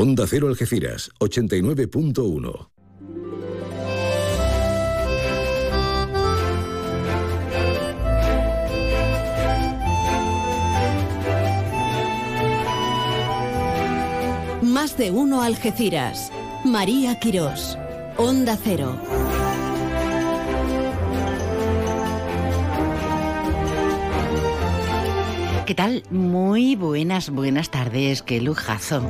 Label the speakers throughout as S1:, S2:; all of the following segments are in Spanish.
S1: Onda Cero Algeciras, 89.1.
S2: Más de uno Algeciras. María Quirós. Onda Cero.
S3: ¿Qué tal? Muy buenas, buenas tardes. Qué lujazo.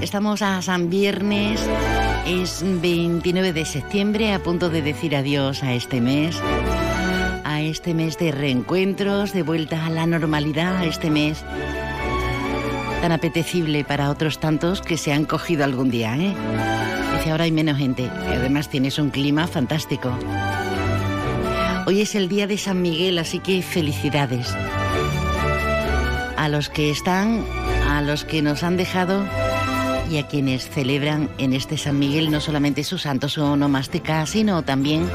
S3: Estamos a San Viernes, es 29 de septiembre, a punto de decir adiós a este mes, a este mes de reencuentros, de vuelta a la normalidad, a este mes tan apetecible para otros tantos que se han cogido algún día, ¿eh? Dice, ahora hay menos gente y además tienes un clima fantástico. Hoy es el día de San Miguel, así que felicidades. A los que están, a los que nos han dejado y a quienes celebran en este San Miguel no solamente su santo, su onomástica, sino también,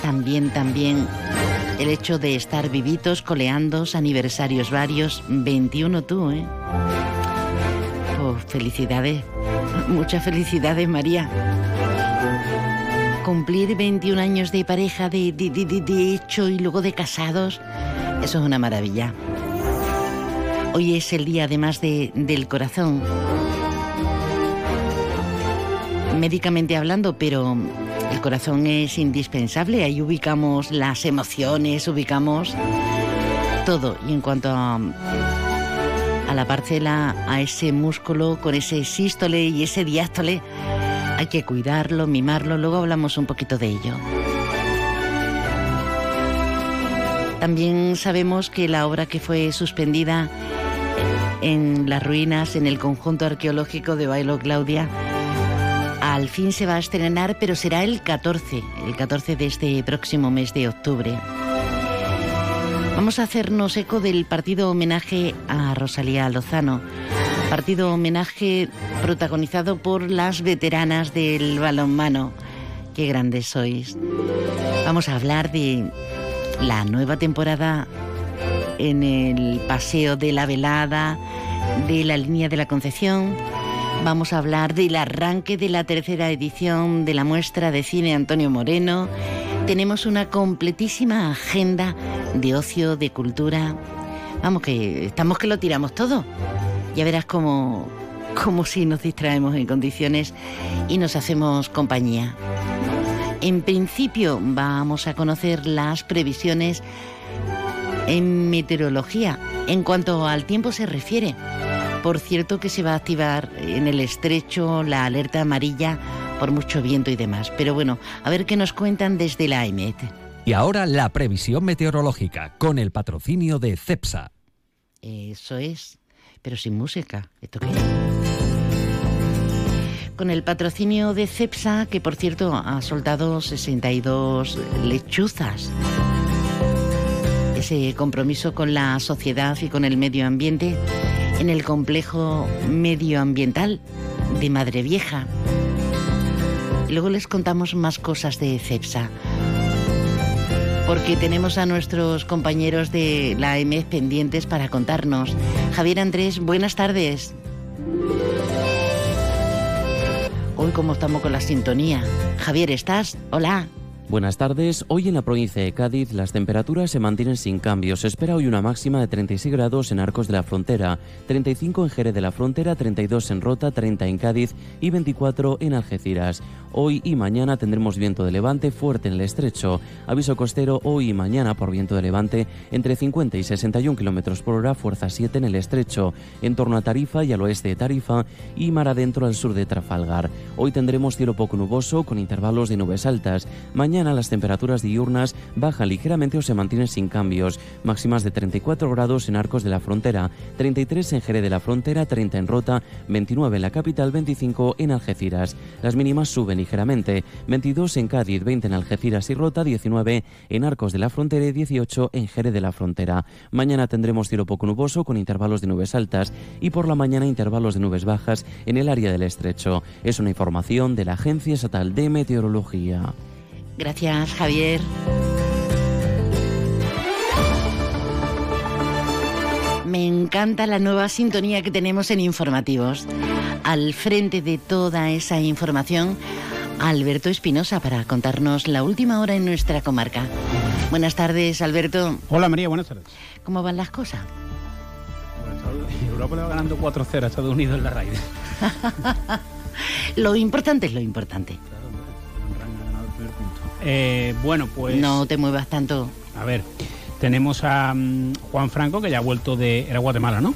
S3: también, también el hecho de estar vivitos, coleando, aniversarios varios, 21 tú, ¿eh? Pues felicidades, muchas felicidades María. Cumplir 21 años de pareja, de hecho y luego de casados, eso es una maravilla. Hoy es el día además de, del corazón, médicamente hablando, pero el corazón es indispensable, ahí ubicamos las emociones, ubicamos todo. Y en cuanto a, a la parcela, a ese músculo con ese sístole y ese diástole, hay que cuidarlo, mimarlo, luego hablamos un poquito de ello. También sabemos que la obra que fue suspendida en las ruinas, en el conjunto arqueológico de Bailo Claudia, al fin se va a estrenar, pero será el 14, el 14 de este próximo mes de octubre. Vamos a hacernos eco del partido homenaje a Rosalía Lozano, partido homenaje protagonizado por las veteranas del balonmano. Qué grandes sois. Vamos a hablar de la nueva temporada en el Paseo de la Velada, de la línea de la Concepción. Vamos a hablar del arranque de la tercera edición de la muestra de cine Antonio Moreno. Tenemos una completísima agenda de ocio, de cultura. Vamos, que estamos que lo tiramos todo. Ya verás cómo, cómo si nos distraemos en condiciones y nos hacemos compañía. En principio vamos a conocer las previsiones en meteorología en cuanto al tiempo se refiere. Por cierto que se va a activar en el estrecho la alerta amarilla por mucho viento y demás. Pero bueno, a ver qué nos cuentan desde la EMET.
S4: Y ahora la previsión meteorológica con el patrocinio de CEPSA.
S3: Eso es, pero sin música. ¿Esto qué Con el patrocinio de CEPSA, que por cierto ha soltado 62 lechuzas ese compromiso con la sociedad y con el medio ambiente en el complejo medioambiental de Madre Vieja. Luego les contamos más cosas de CEPSA, porque tenemos a nuestros compañeros de la EMED pendientes para contarnos. Javier Andrés, buenas tardes. Hoy cómo estamos con la sintonía. Javier, ¿estás? Hola.
S5: Buenas tardes. Hoy en la provincia de Cádiz las temperaturas se mantienen sin cambios. Se espera hoy una máxima de 36 grados en Arcos de la Frontera, 35 en Jerez de la Frontera, 32 en Rota, 30 en Cádiz y 24 en Algeciras. Hoy y mañana tendremos viento de levante fuerte en el estrecho. Aviso costero hoy y mañana por viento de levante entre 50 y 61 kilómetros por hora, fuerza 7 en el estrecho, en torno a Tarifa y al oeste de Tarifa y mar adentro al sur de Trafalgar. Hoy tendremos cielo poco nuboso con intervalos de nubes altas. Mañana las temperaturas diurnas bajan ligeramente o se mantienen sin cambios, máximas de 34 grados en Arcos de la Frontera, 33 en Jerez de la Frontera, 30 en Rota, 29 en la capital, 25 en Algeciras. Las mínimas suben ligeramente, 22 en Cádiz, 20 en Algeciras y Rota, 19 en Arcos de la Frontera y 18 en Jerez de la Frontera. Mañana tendremos cielo poco nuboso con intervalos de nubes altas y por la mañana intervalos de nubes bajas en el área del estrecho. Es una información de la Agencia Estatal de Meteorología.
S3: Gracias, Javier. Me encanta la nueva sintonía que tenemos en informativos. Al frente de toda esa información, Alberto Espinosa para contarnos la última hora en nuestra comarca. Buenas tardes, Alberto.
S6: Hola María, buenas tardes.
S3: ¿Cómo van las cosas?
S6: Europa le va ganando 4-0 a Estados Unidos en la raíz.
S3: lo importante es lo importante.
S6: Eh, bueno, pues...
S3: No te muevas tanto.
S6: A ver, tenemos a mm, Juan Franco, que ya ha vuelto de... Era Guatemala, ¿no?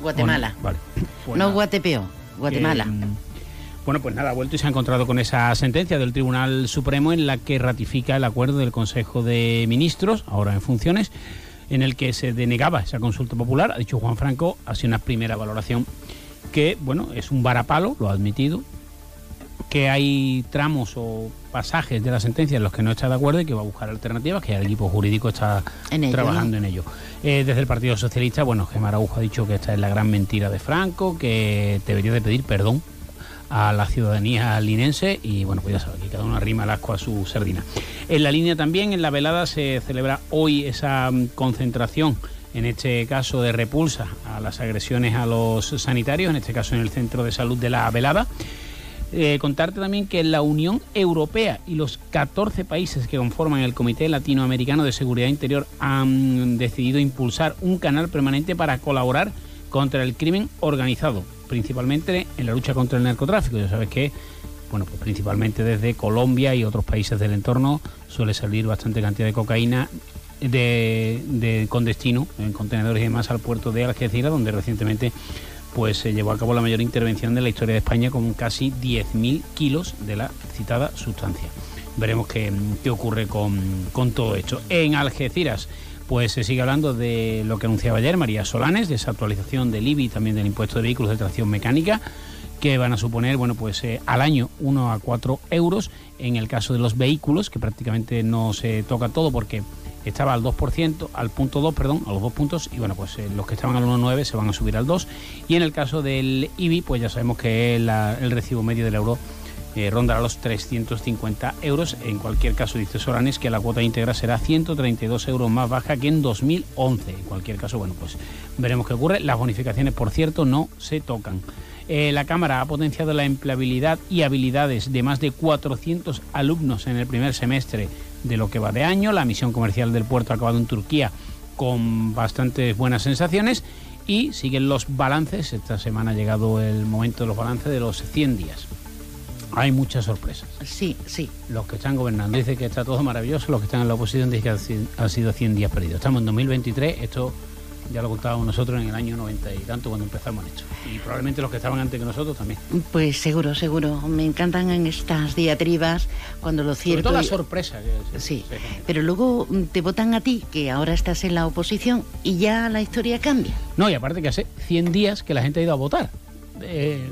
S3: Guatemala.
S6: Vale.
S3: Pues no Guatepeo, Guatemala.
S6: Mm, bueno, pues nada, ha vuelto y se ha encontrado con esa sentencia del Tribunal Supremo en la que ratifica el acuerdo del Consejo de Ministros, ahora en funciones, en el que se denegaba esa consulta popular. Ha dicho Juan Franco, ha sido una primera valoración que, bueno, es un varapalo, lo ha admitido, que hay tramos o pasajes de la sentencia en los que no está de acuerdo y que va a buscar alternativas, que el equipo jurídico está trabajando en ello. Eh, desde el Partido Socialista, bueno, Gemma Araujo ha dicho que esta es la gran mentira de Franco, que debería de pedir perdón a la ciudadanía linense y bueno, pues ya sabes, que cada uno arrima el asco a su sardina. En la línea también, en la velada, se celebra hoy esa mm, concentración en este caso de repulsa a las agresiones a los sanitarios, en este caso en el Centro de Salud de la Velada. Eh, contarte también que la Unión Europea y los 14 países que conforman el Comité Latinoamericano de Seguridad Interior han decidido impulsar un canal permanente para colaborar contra el crimen organizado, principalmente en la lucha contra el narcotráfico. Ya sabes que, bueno, pues principalmente desde Colombia y otros países del entorno suele salir bastante cantidad de cocaína con destino en contenedores y demás al puerto de Algeciras, donde recientemente pues se llevó a cabo la mayor intervención de la historia de España con casi 10.000 kilos de la citada sustancia. Veremos qué, qué ocurre con, con todo esto. En Algeciras pues se sigue hablando de lo que anunciaba ayer María Solanes, de esa actualización del IBI y también del impuesto de vehículos de tracción mecánica, que van a suponer, bueno, pues eh, al año 1 a 4 euros. En el caso de los vehículos, que prácticamente no se toca todo porque estaba al 2%, al punto 2, perdón, a los dos puntos, y bueno, pues eh, los que estaban al 1,9 se van a subir al 2. Y en el caso del IBI, pues ya sabemos que el recibo medio del euro eh, rondará los 350 euros. En cualquier caso, dice Solanes que la cuota íntegra será 132 euros más baja que en 2011. En cualquier caso, bueno, pues veremos qué ocurre. Las bonificaciones, por cierto, no se tocan. Eh, la Cámara ha potenciado la empleabilidad y habilidades de más de 400 alumnos en el primer semestre de lo que va de año. La misión comercial del puerto ha acabado en Turquía con bastantes buenas sensaciones y siguen los balances. Esta semana ha llegado el momento de los balances de los 100 días. Hay muchas sorpresas.
S3: Sí, sí.
S6: Los que están gobernando dicen que está todo maravilloso, los que están en la oposición dicen que han sido 100 días perdidos. Estamos en 2023, esto ya lo contábamos nosotros en el año 90 y tanto cuando empezamos esto. Y probablemente los que estaban antes que nosotros también.
S3: Pues seguro, seguro. Me encantan en estas diatribas cuando lo cierto...
S6: Sobre todo la sorpresa.
S3: sí, pero luego te votan a ti, que ahora estás en la oposición, y ya la historia cambia.
S6: No, y aparte que hace 100 días que la gente ha ido a votar. Eh,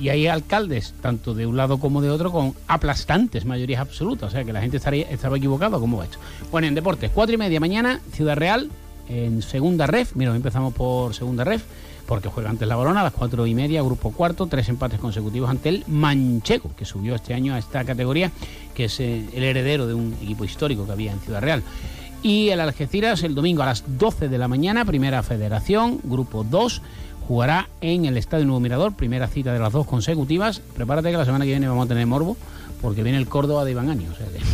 S6: y hay alcaldes, tanto de un lado como de otro, con aplastantes mayorías absolutas. O sea que la gente estaría, estaba equivocada como va esto. Bueno, en deportes, cuatro y media mañana, Ciudad Real, en segunda ref. Mira, empezamos por segunda ref, porque juega antes la balona, a las cuatro y media, grupo cuarto, tres empates consecutivos ante el Manchego, que subió este año a esta categoría, que es eh, el heredero de un equipo histórico que había en Ciudad Real. Y el Algeciras el domingo a las 12 de la mañana, primera federación, grupo 2 jugará en el Estadio Nuevo Mirador, primera cita de las dos consecutivas. Prepárate que la semana que viene vamos a tener morbo, porque viene el Córdoba de Iván Ani.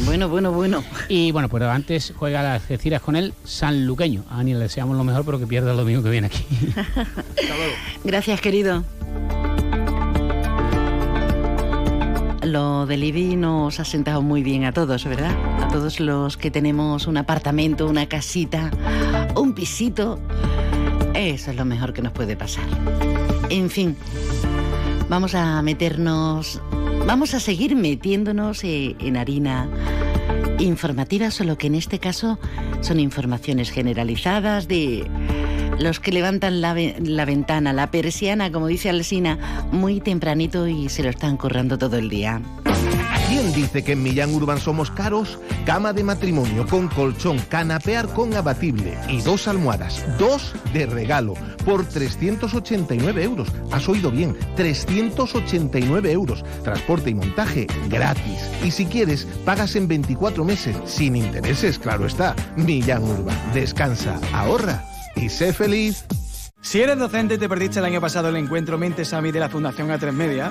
S3: Bueno, bueno, bueno.
S6: Y bueno, pero antes juega las Algeciras con el Sanluqueño. A Ani le deseamos lo mejor, pero que pierda el domingo que viene aquí.
S3: Hasta luego. Gracias, querido. Lo del IBI nos ha sentado muy bien a todos, ¿verdad? A todos los que tenemos un apartamento, una casita, un pisito eso es lo mejor que nos puede pasar. En fin, vamos a meternos, vamos a seguir metiéndonos eh, en harina informativa, solo que en este caso son informaciones generalizadas de los que levantan la, la, ventana, la persiana, como dice Alsina, muy tempranito y se lo están currando todo el día.
S7: ¿Quién dice que en Millán Urban somos caros? Cama de matrimonio con colchón, canapear con abatible y dos almohadas, dos de regalo, por 389 euros. Has oído bien, 389 euros. Transporte y montaje gratis. Y si quieres, pagas en 24 meses, sin intereses, claro está. Millán Urban, descansa, ahorra y sé feliz.
S8: Si eres docente te perdiste el año pasado el encuentro Mentes Sami de la Fundación A3 Media,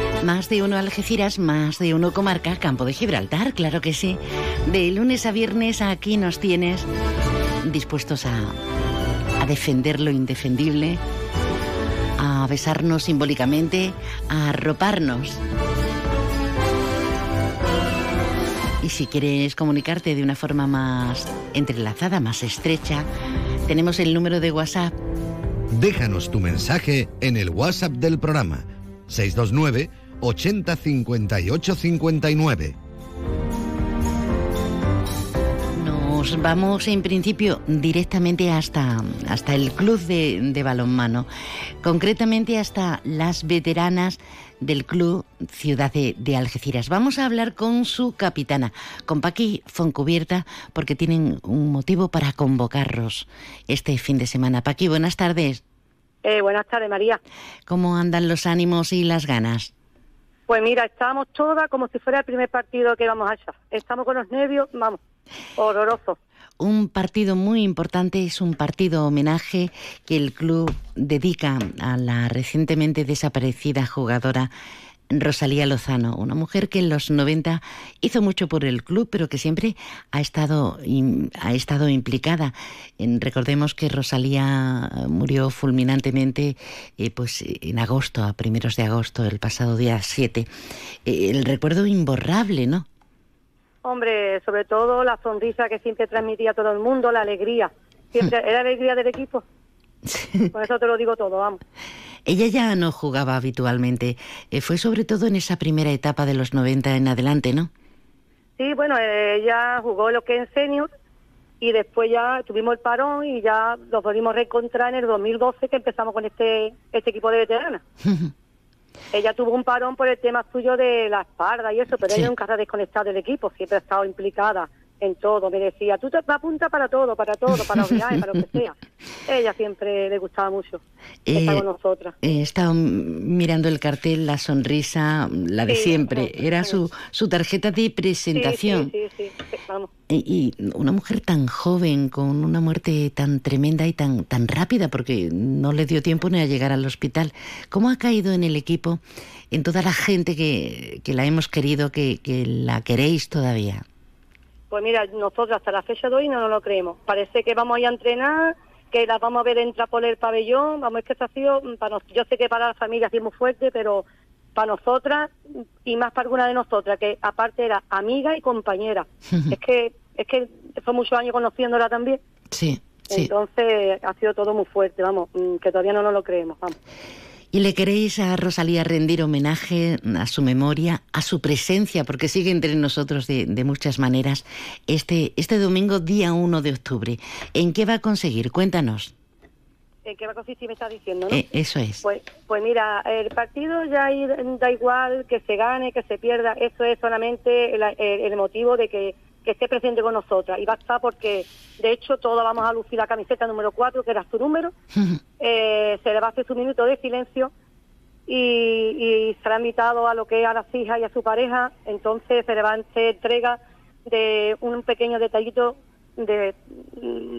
S3: Más de uno Algeciras, más de uno comarca, Campo de Gibraltar, claro que sí. De lunes a viernes aquí nos tienes dispuestos a, defender lo indefendible, a besarnos simbólicamente, a arroparnos. Y si quieres comunicarte de una forma más entrelazada, más estrecha, tenemos el número de WhatsApp.
S9: Déjanos tu mensaje en el WhatsApp del programa 629 80 58 59.
S3: Nos vamos en principio directamente hasta, hasta el club de, de balonmano, concretamente hasta las veteranas del club Ciudad de, de, Algeciras. Vamos a hablar con su capitana, con Paqui Foncubierta, porque tienen un motivo para convocarlos este fin de semana. Paqui, buenas tardes.
S10: Eh, buenas tardes, María.
S3: ¿Cómo andan los ánimos y las ganas?
S10: Pues mira, estábamos todas como si fuera el primer partido que íbamos a echar. Estamos con los nervios, vamos, horroroso.
S3: Un partido muy importante es un partido homenaje que el club dedica a la recientemente desaparecida jugadora Rosalía Lozano, una mujer que en los 90 hizo mucho por el club, pero que siempre ha estado, ha estado implicada. Recordemos que Rosalía murió fulminantemente eh, pues, en agosto, a primeros de agosto, el pasado día 7. Eh, el recuerdo imborrable, ¿no?
S10: Hombre, sobre todo la sonrisa que siempre transmitía a todo el mundo, la alegría. Siempre era alegría del equipo. Por eso te lo digo todo, vamos.
S3: Ella ya no jugaba habitualmente. Eh, fue sobre todo en esa primera etapa de los 90 en adelante, ¿no?
S10: Sí, bueno, ella jugó lo que en senior y después ya tuvimos el parón y ya nos volvimos a reencontrar en el 2012 que empezamos con este, este equipo de veteranas. ella tuvo un parón por el tema suyo de la espalda y eso, pero ella nunca se ha desconectado del equipo, siempre ha estado implicada en todo. Me decía, tú te apunta para todo, para todo, para los para lo que sea. Ella siempre le gustaba mucho estar con nosotras.
S3: He estado mirando el cartel, la sonrisa, la de
S10: Sí,
S3: siempre. Era su, su tarjeta de presentación.
S10: Sí, sí, sí, sí, vamos.
S3: Y, y una mujer tan joven, con una muerte tan tremenda y tan, tan rápida, porque no le dio tiempo ni a llegar al hospital. ¿Cómo ha caído en el equipo, en toda la gente que, que la hemos querido, que, que la queréis todavía?
S10: Pues mira, nosotros hasta la fecha de hoy no nos lo creemos. Parece que vamos a ir a entrenar, que las vamos a ver entrar por el pabellón. Vamos, es que eso ha sido, mm, para nos- yo sé que para la familia ha sido muy fuerte, pero para nosotras mm, y más para alguna de nosotras, que aparte era amiga y compañera. es que es que fue muchos años conociéndola también.
S3: Sí, sí.
S10: Entonces ha sido todo muy fuerte, vamos, mm, que todavía no nos lo creemos, vamos.
S3: ¿Y le queréis a Rosalía rendir homenaje a su memoria, a su presencia, porque sigue entre nosotros de, de muchas maneras, este, este domingo, día 1 de octubre? ¿En qué va a conseguir? Cuéntanos.
S10: ¿En qué va a consistir me está diciendo, no?
S3: Eh, eso es.
S10: Pues, pues mira, el partido ya da igual que se gane, que se pierda, eso es solamente el, el- el motivo de que, que esté presente con nosotras. Y basta porque, de hecho, todos vamos a lucir la camiseta número 4, que era su número, eh, se le va a hacer su minuto de silencio y, y será invitado a lo que es a las hijas y a su pareja, entonces se le va a hacer entrega de un pequeño detallito de,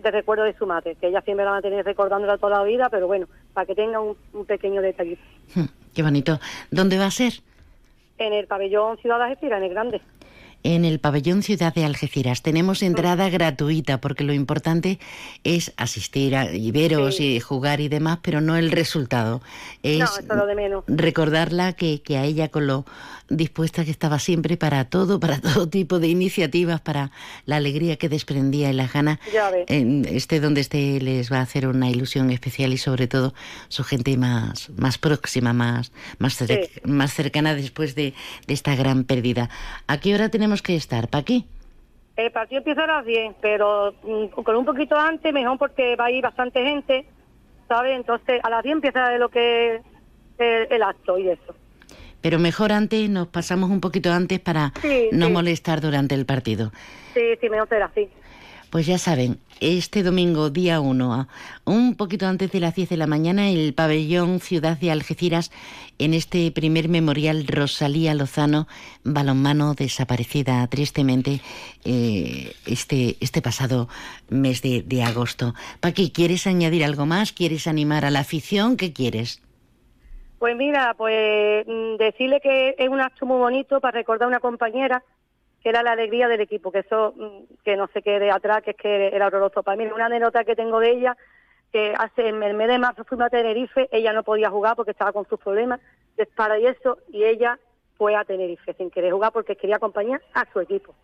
S10: de recuerdo de su madre, que ella siempre la va a tener recordándola toda la vida, pero bueno, para que tenga un, un pequeño detallito.
S3: Qué bonito. ¿Dónde va a ser?
S10: En el pabellón Ciudad de Algeciras, en el grande.
S3: En el pabellón Ciudad de Algeciras. Tenemos entrada gratuita porque lo importante es asistir a, y veros y jugar y demás, pero no el resultado. Es
S10: no, eso es lo de menos.
S3: recordarla que, que a ella con lo dispuesta que estaba siempre para todo, para todo tipo de iniciativas, para la alegría que desprendía y las ganas, en esté donde esté les va a hacer una ilusión especial y sobre todo su gente más, más próxima, más, más, cer-
S10: Sí.
S3: más cercana después de, de esta gran pérdida. ¿A qué hora tenemos que estar, Paqui?
S10: El partido empieza a las 10, pero mm, con un poquito antes, mejor porque va a ir bastante gente, ¿sabes? Entonces, a las 10 empieza lo que es el, el acto y eso.
S3: Pero mejor antes, nos pasamos un poquito antes para
S10: Sí,
S3: no
S10: sí.
S3: molestar durante el partido.
S10: Sí, sí, mejor será así.
S3: Pues ya saben, este domingo, día 1, un poquito antes de las 10 de la mañana, el pabellón Ciudad de Algeciras, en este primer memorial Rosalía Lozano, balonmano desaparecida tristemente eh, este, este pasado mes de, de agosto. Paqui, ¿quieres añadir algo más? ¿Quieres animar a la afición? ¿Qué quieres?
S10: Pues mira, pues mm, decirle que es un acto muy bonito para recordar a una compañera que era la alegría del equipo, que eso mm, que no se quede atrás, que es que era horroroso para mí. Una anécdota que tengo de ella, que hace en el mes de marzo fuimos a Tenerife, ella no podía jugar porque estaba con sus problemas de espalda y eso, y ella fue a Tenerife sin querer jugar porque quería acompañar a su equipo.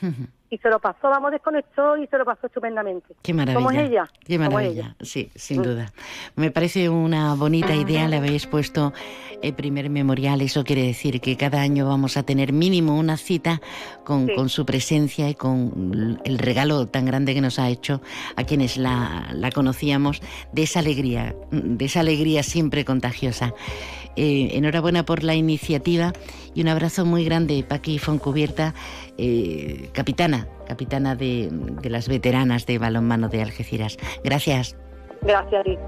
S10: Y se lo pasó, vamos, desconectó y se lo pasó estupendamente.
S3: Qué maravilla.
S10: ¿Cómo es ella?
S3: Qué
S10: ¿Cómo es
S3: maravilla.
S10: ella?
S3: Sí, sin duda. Me parece una bonita idea. Le habéis puesto el primer memorial. Eso quiere decir que cada año vamos a tener mínimo una cita con,
S10: Sí.
S3: con su presencia y con el regalo tan grande que nos ha hecho a quienes la, la conocíamos de esa alegría, de esa alegría siempre contagiosa. Eh, enhorabuena por la iniciativa y un abrazo muy grande, Paqui Foncubierta, eh, capitana, capitana de, de las veteranas de balonmano de Algeciras. Gracias.
S10: Gracias a ti.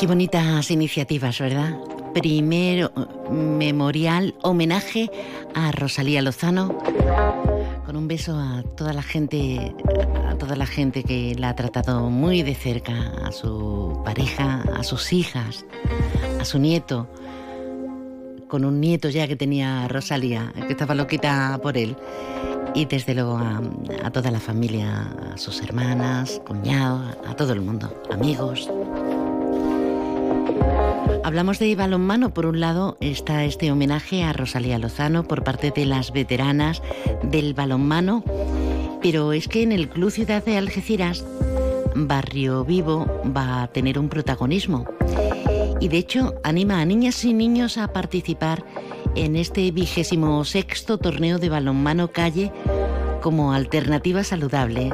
S3: Qué bonitas iniciativas, ¿verdad? Primero, memorial, homenaje a Rosalía Lozano, con un beso a toda la gente, a toda la gente que la ha tratado muy de cerca, a su pareja, a sus hijas, a su nieto, con un nieto ya que tenía Rosalía, que estaba loquita por él. Y desde luego a, a toda la familia, a sus hermanas, cuñados, a todo el mundo, amigos. Hablamos de balonmano. Por un lado está este homenaje a Rosalía Lozano por parte de las veteranas del balonmano. Pero es que en el Club Ciudad de Algeciras, Barrio Vivo va a tener un protagonismo. Y de hecho anima a niñas y niños a participar en este vigésimo sexto torneo de balonmano calle como alternativa saludable.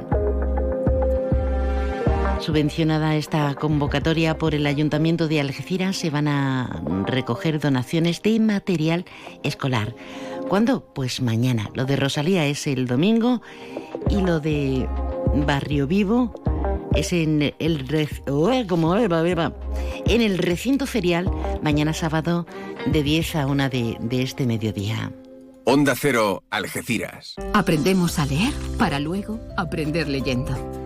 S3: Subvencionada esta convocatoria por el Ayuntamiento de Algeciras, se van a recoger donaciones de material escolar. ¿Cuándo? Pues mañana. Lo de Rosalía es el domingo y lo de Barrio Vivo es en el, como en el recinto ferial mañana sábado de 10 a 1 de, de este mediodía.
S11: Onda Cero, Algeciras.
S12: Aprendemos a leer para luego aprender leyendo.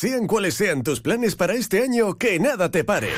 S13: Sean cuales sean tus planes para este año, que nada te pare.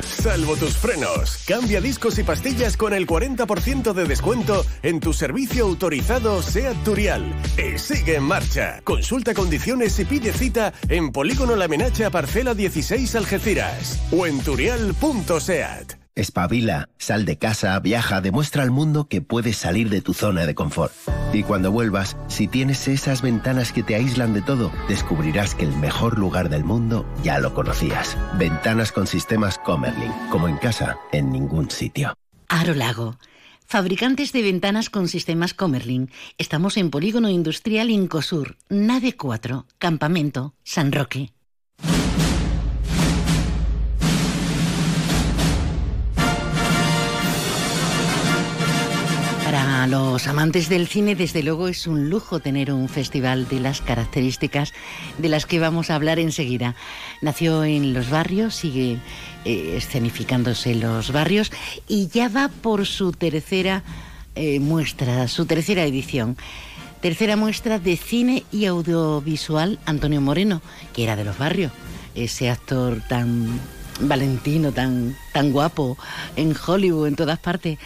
S13: Salvo tus frenos. Cambia discos y pastillas con el 40% de descuento en tu servicio autorizado SEAT Turial. Y sigue en marcha. Consulta condiciones y pide cita en Polígono La Menacha Parcela 16 Algeciras o en turial.seat.
S14: Espabila, sal de casa, viaja, demuestra al mundo que puedes salir de tu zona de confort. Y cuando vuelvas, si tienes esas ventanas que te aíslan de todo, descubrirás que el mejor lugar del mundo ya lo conocías. Ventanas con sistemas Comerlin, como en casa, en ningún sitio.
S3: Aro Lago. Fabricantes de ventanas con sistemas Comerlin. Estamos en Polígono Industrial Incosur, Nave 4, Campamento, San Roque. Los amantes del cine, desde luego es un lujo tener un festival de las características de las que vamos a hablar enseguida. Nació en los barrios, sigue eh, escenificándose en los barrios y ya va por su tercera eh, muestra, su tercera edición. Tercera muestra de cine y audiovisual Antonio Moreno, que era de los barrios, ese actor tan valentino, tan, tan guapo en Hollywood, en todas partes.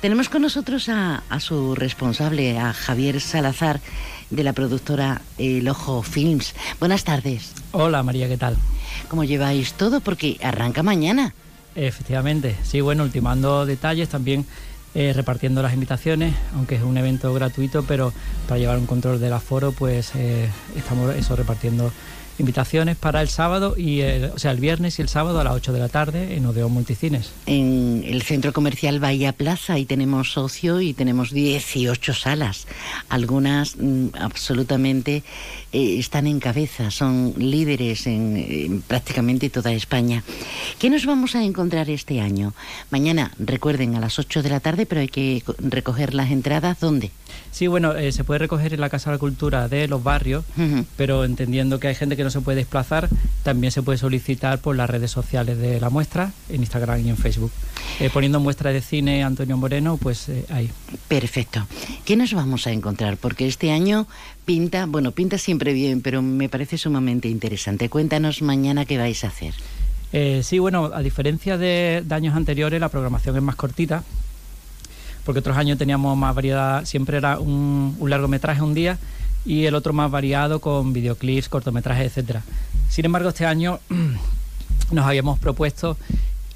S3: Tenemos con nosotros a, su responsable, a Javier Salazar, de la productora El Ojo Films. Buenas tardes.
S15: Hola María, ¿qué tal?
S3: ¿Cómo lleváis todo? Porque arranca mañana.
S15: Efectivamente, sí, bueno, ultimando detalles también. Eh, repartiendo las invitaciones, aunque es un evento gratuito, pero para llevar un control del aforo, pues eh, estamos eso repartiendo invitaciones para el sábado y o sea el viernes y el sábado a las 8 de la tarde en Odeón Multicines.
S3: En el centro comercial Bahía Plaza y tenemos socio y tenemos 18 salas. Algunas mm, absolutamente eh, están en cabeza, son líderes en, prácticamente toda España. ¿Qué nos vamos a encontrar este año? Mañana, recuerden, a las 8 de la tarde, pero hay que recoger las entradas. ¿Dónde?
S15: Sí, bueno, eh, se puede recoger en la Casa de la Cultura de los barrios, pero entendiendo que hay gente que no se puede desplazar, también se puede solicitar por las redes sociales de la muestra, en Instagram y en Facebook. Eh, poniendo muestra de cine Antonio Moreno, pues ahí.
S3: Perfecto. ¿Qué nos vamos a encontrar? Porque este año pinta, bueno, pinta siempre bien, pero me parece sumamente interesante. Cuéntanos mañana qué vais a hacer.
S15: Eh, sí, bueno, a diferencia de, años anteriores, la programación es más cortita, porque otros años teníamos más variedad, siempre era un, largometraje un día y el otro más variado con videoclips, cortometrajes, etcétera. Sin embargo, este año nos habíamos propuesto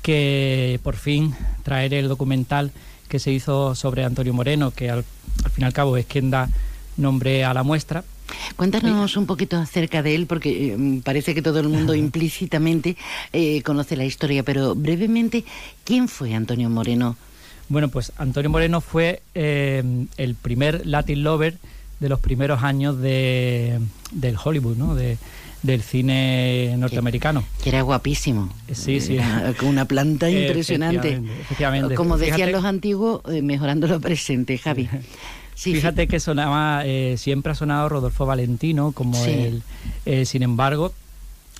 S15: que por fin traer el documental que se hizo sobre Antonio Moreno, que al, al fin y al cabo es quien da nombré a la muestra.
S3: Cuéntanos un poquito acerca de él, porque eh, parece que todo el mundo implícitamente eh, conoce la historia, pero brevemente, ¿quién fue Antonio Moreno?
S15: Bueno, pues Antonio Moreno fue eh, el primer Latin Lover de los primeros años de, del Hollywood, ¿no? De, del cine norteamericano.
S3: Que, era guapísimo.
S15: Sí, sí.
S3: con una planta impresionante.
S15: Efectivamente,
S3: Como decían los antiguos, mejorando lo presente, Javi.
S15: Fíjate que sonaba, eh, siempre ha sonado Rodolfo Valentino como el, eh, sin embargo,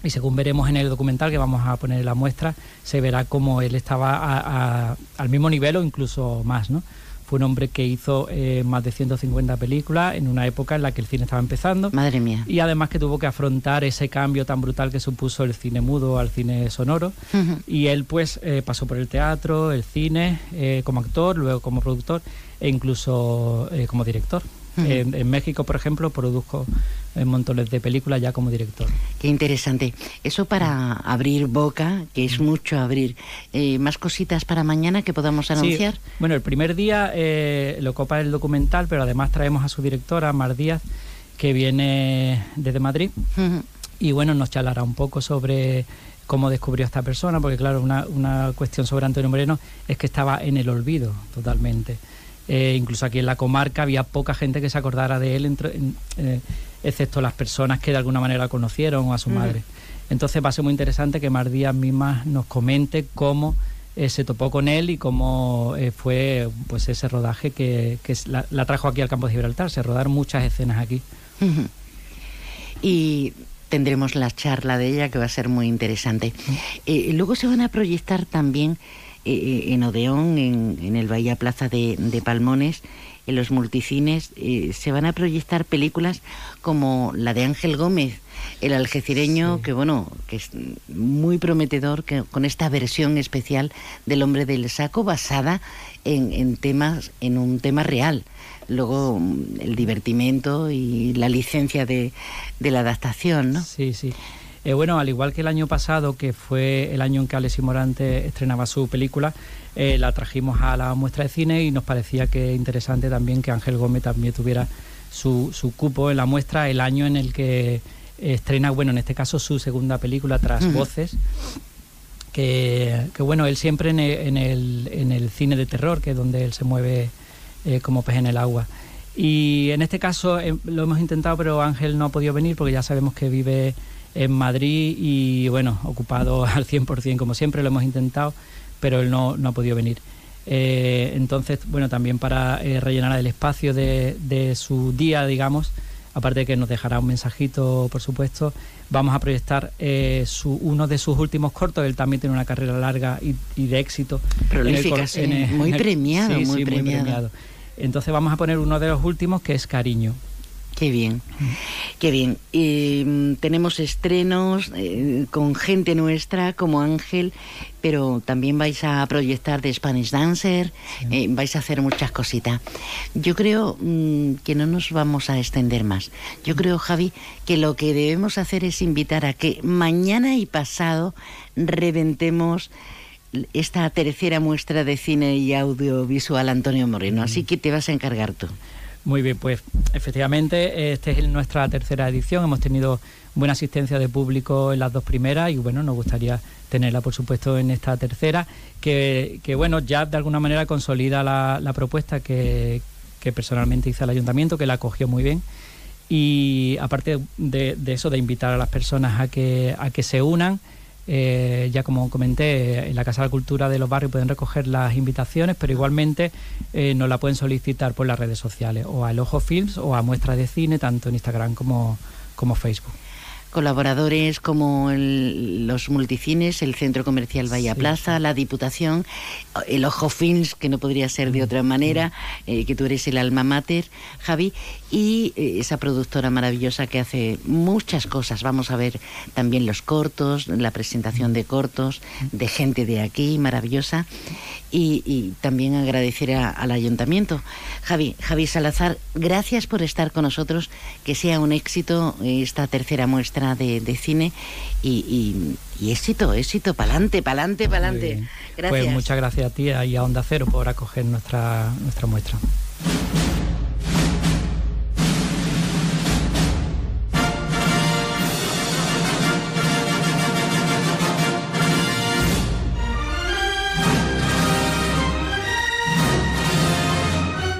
S15: y según veremos en el documental que vamos a poner en la muestra, se verá como él estaba al mismo nivel o incluso más, ¿no? Fue un hombre que hizo eh, más de 150 películas en una época en la que el cine estaba empezando.
S3: Madre mía.
S15: Y además que tuvo que afrontar ese cambio tan brutal que supuso el cine mudo al cine sonoro. Y él pues pasó por el teatro, el cine, como actor, luego como productor e incluso eh, como director. en, México, por ejemplo, produjo eh, montones de películas ya como director.
S3: Qué interesante. Eso para abrir boca, que es mucho abrir. Eh, ¿Más cositas para mañana que podamos anunciar?
S15: Bueno, el primer día lo copa el documental, pero además traemos a su directora, Mar Díaz, que viene desde Madrid. Y bueno, nos charlará un poco sobre cómo descubrió a esta persona, porque claro, una, una cuestión sobre Antonio Moreno es que estaba en el olvido totalmente. Eh, incluso aquí en la comarca había poca gente que se acordara de él, eh, excepto las personas que de alguna manera conocieron o a su madre. Entonces va a ser muy interesante que Mar Díaz misma nos comente cómo eh, se topó con él y cómo fue pues ese rodaje que, la, trajo aquí al campo de Gibraltar. Se rodaron muchas escenas aquí.
S3: Y tendremos la charla de ella que va a ser muy interesante. luego se van a proyectar también eh, eh, en Odeón, en, el Bahía Plaza de, Palmones, en los multicines, eh, se van a proyectar películas como la de Ángel Gómez, el algecireño, que bueno, que es muy prometedor, que, con esta versión especial del hombre del saco basada en, temas, en un tema real. Luego mm, el divertimento y la licencia de, de la adaptación, ¿no?
S15: Sí, sí. Eh, bueno, al igual que el año pasado, que fue el año en que Alexis Morante estrenaba su película, eh, la trajimos a la muestra de cine y nos parecía que interesante también que Ángel Gómez también tuviera su, su cupo en la muestra el año en el que estrena, bueno, en este caso su segunda película, Tras Voces. Que, bueno, él siempre en el, en, el, cine de terror, que es donde él se mueve eh, como pez en el agua. Y en este caso lo hemos intentado, pero Ángel no ha podido venir porque ya sabemos que vive en Madrid y bueno, ocupado al 100% como siempre, lo hemos intentado, pero él no, no ha podido venir. Eh, entonces, bueno, también para eh, rellenar el espacio de, de, su día, digamos, aparte de que nos dejará un mensajito, por supuesto, vamos a proyectar eh, su, uno de sus últimos cortos. Él también tiene una carrera larga y, y de éxito.
S3: Prolífica, sí. muy, premiado, sí, muy, premiado. muy premiado.
S15: Entonces vamos a poner uno de los últimos que es Cariño.
S3: Qué bien, qué bien. Y, tenemos estrenos eh, con gente nuestra como Ángel, pero también vais a proyectar de Spanish Dancer, eh, vais a hacer muchas cositas. Yo creo mm, que no nos vamos a extender más. Yo creo, Javi, que lo que debemos hacer es invitar a que mañana y pasado reventemos esta tercera muestra de cine y audiovisual Antonio Moreno. Así que te vas a encargar tú.
S15: Muy bien, pues efectivamente, esta es nuestra tercera edición. Hemos tenido buena asistencia de público en las dos primeras y bueno, nos gustaría tenerla, por supuesto, en esta tercera, que, bueno, ya de alguna manera consolida la, la propuesta que, que, personalmente hizo el ayuntamiento, que la acogió muy bien. Y aparte de, de eso, de invitar a las personas a que, a que se unan, eh, ya como comenté, en la Casa de la Cultura de los Barrios pueden recoger las invitaciones, pero igualmente eh, nos la pueden solicitar por las redes sociales, o a El Ojo Films o a Muestras de Cine, tanto en Instagram como, como Facebook
S3: colaboradores como el, los multicines, el Centro Comercial Bahía sí, Plaza, sí. la Diputación, el Ojo Films, que no podría ser de otra manera, eh, que tú eres el alma mater, Javi, y eh, esa productora maravillosa que hace muchas cosas. Vamos a ver también los cortos, la presentación de cortos, de gente de aquí, maravillosa, y, y también agradecer a, al ayuntamiento. Javi, Javi Salazar, gracias por estar con nosotros, que sea un éxito esta tercera muestra de, de cine y, y, y, éxito, éxito, pa'lante, pa'lante, pa'lante. Gracias.
S15: Pues muchas gracias a ti y a Onda Cero por acoger nuestra, nuestra muestra.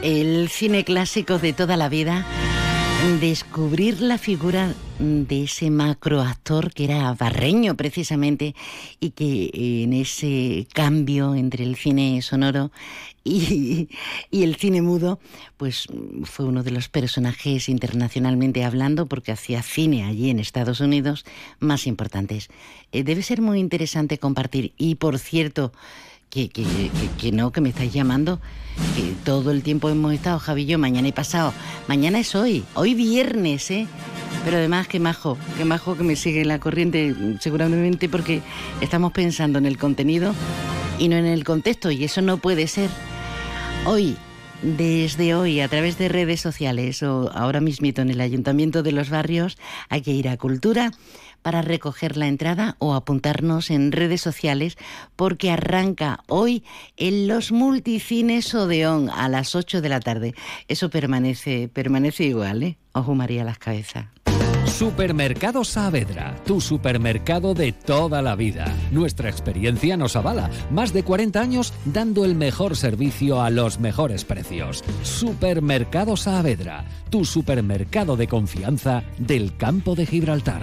S3: El cine clásico de toda la vida descubrir la figura de ese macroactor que era barreño precisamente y que en ese cambio entre el cine sonoro y, y, el cine mudo, pues fue uno de los personajes internacionalmente hablando, porque hacía cine allí en Estados Unidos, más importantes. Eh, debe ser muy interesante compartir. Y por cierto, que, que, que, que, no, que me estáis llamando, que todo el tiempo hemos estado, Javi mañana y pasado. Mañana es hoy, hoy viernes, ¿eh? Pero además, que majo, que majo que me sigue la corriente, seguramente porque estamos pensando en el contenido y no en el contexto, y eso no puede ser. Hoy, desde hoy, a través de redes sociales o ahora mismito en el Ayuntamiento de los Barrios, hay que ir a Cultura para recoger la entrada o apuntarnos en redes sociales porque arranca hoy en los multicines Odeón a las 8 de la tarde. Eso permanece, permanece igual, ¿eh? Ojo María las cabezas.
S4: Supermercado Saavedra, tu supermercado de toda la vida. Nuestra experiencia nos avala. Más de 40 años dando el mejor servicio a los mejores precios. Supermercado Saavedra, tu supermercado de confianza del campo de Gibraltar.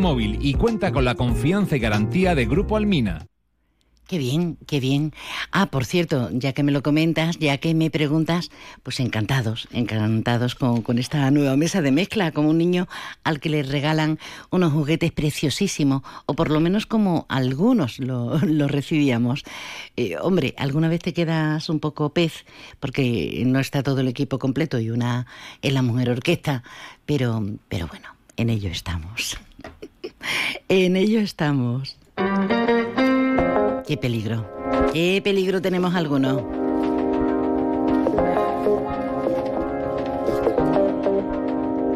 S16: móvil y cuenta con la confianza y garantía de Grupo Almina.
S3: Qué bien, qué bien. Ah, por cierto, ya que me lo comentas, ya que me preguntas, pues encantados, encantados con, esta nueva mesa de mezcla, como un niño al que le regalan unos juguetes preciosísimos, o por lo menos como algunos lo, lo recibíamos. Eh, hombre, alguna vez te quedas un poco pez, porque no está todo el equipo completo y una es la mujer orquesta, pero, pero bueno, en ello estamos. En ello estamos. Qué peligro. Qué peligro tenemos algunos.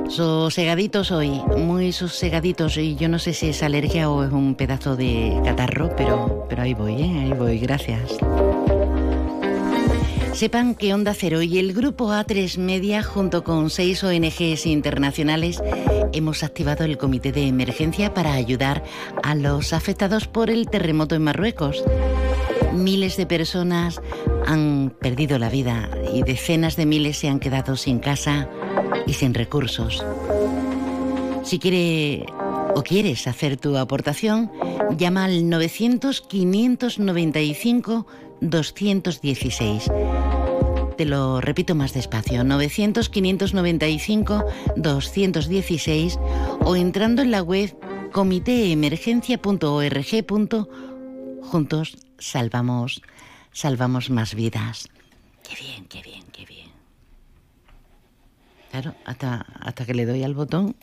S3: Sosegaditos hoy, muy sosegaditos. Y yo no sé si es alergia o es un pedazo de catarro, pero, pero ahí voy, ¿eh? ahí voy, gracias. Sepan que Onda Cero y el grupo A3 Media, junto con seis ONGs internacionales, hemos activado el comité de emergencia para ayudar a los afectados por el terremoto en Marruecos. Miles de personas han perdido la vida y decenas de miles se han quedado sin casa y sin recursos. Si quiere o quieres hacer tu aportación, llama al 900 595 216. Te lo repito más despacio, 900-595-216 o entrando en la web comitéemergencia.org. Juntos salvamos, salvamos más vidas. Qué bien, qué bien, qué bien. Claro, hasta, hasta que le doy al botón.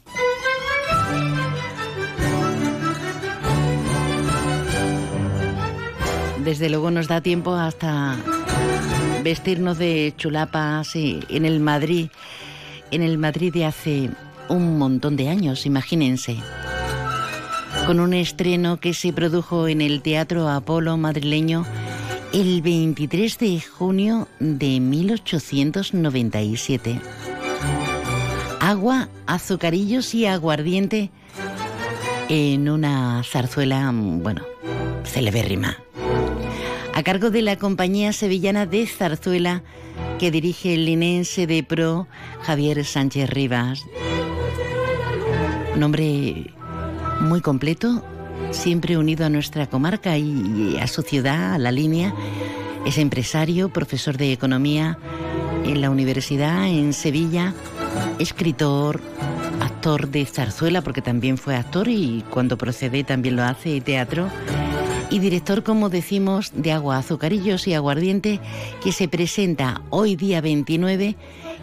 S3: Desde luego nos da tiempo hasta vestirnos de chulapas en el Madrid, en el Madrid de hace un montón de años, imagínense. Con un estreno que se produjo en el Teatro Apolo madrileño el 23 de junio de 1897. Agua, azucarillos y aguardiente en una zarzuela, bueno, celebérrima a cargo de la compañía sevillana de zarzuela que dirige el linense de pro Javier Sánchez Rivas. Nombre muy completo, siempre unido a nuestra comarca y a su ciudad, a la línea. Es empresario, profesor de economía en la universidad en Sevilla, escritor, actor de zarzuela, porque también fue actor y cuando procede también lo hace, teatro y director, como decimos, de Agua, Azucarillos y Aguardiente, que se presenta hoy día 29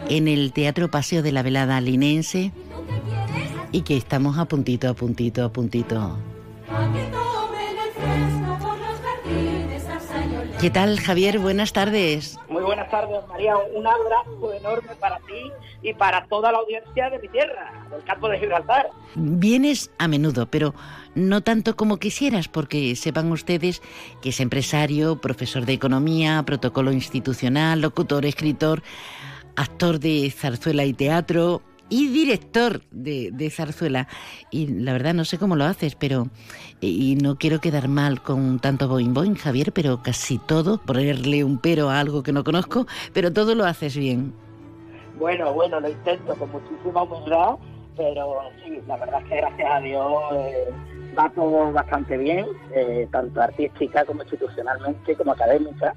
S3: en el Teatro Paseo de la Velada Linense y que estamos a puntito, a puntito, a puntito. ¿Qué tal, Javier? Buenas tardes.
S17: Muy buenas tardes, María. Un abrazo enorme para ti y para toda la audiencia de mi tierra, del campo de Gibraltar.
S3: Vienes a menudo, pero no tanto como quisieras, porque sepan ustedes que es empresario, profesor de economía, protocolo institucional, locutor, escritor, actor de zarzuela y teatro y director de, zarzuela. Y la verdad no sé cómo lo haces, pero... Y no quiero quedar mal con tanto boing boing, Javier, pero casi todo, ponerle un pero a algo que no conozco, pero todo lo haces bien.
S17: Bueno, bueno, lo intento con muchísima humildad, pero sí, la verdad es que gracias a Dios... Eh, va todo bastante bien, eh, tanto artística como institucionalmente, como académica.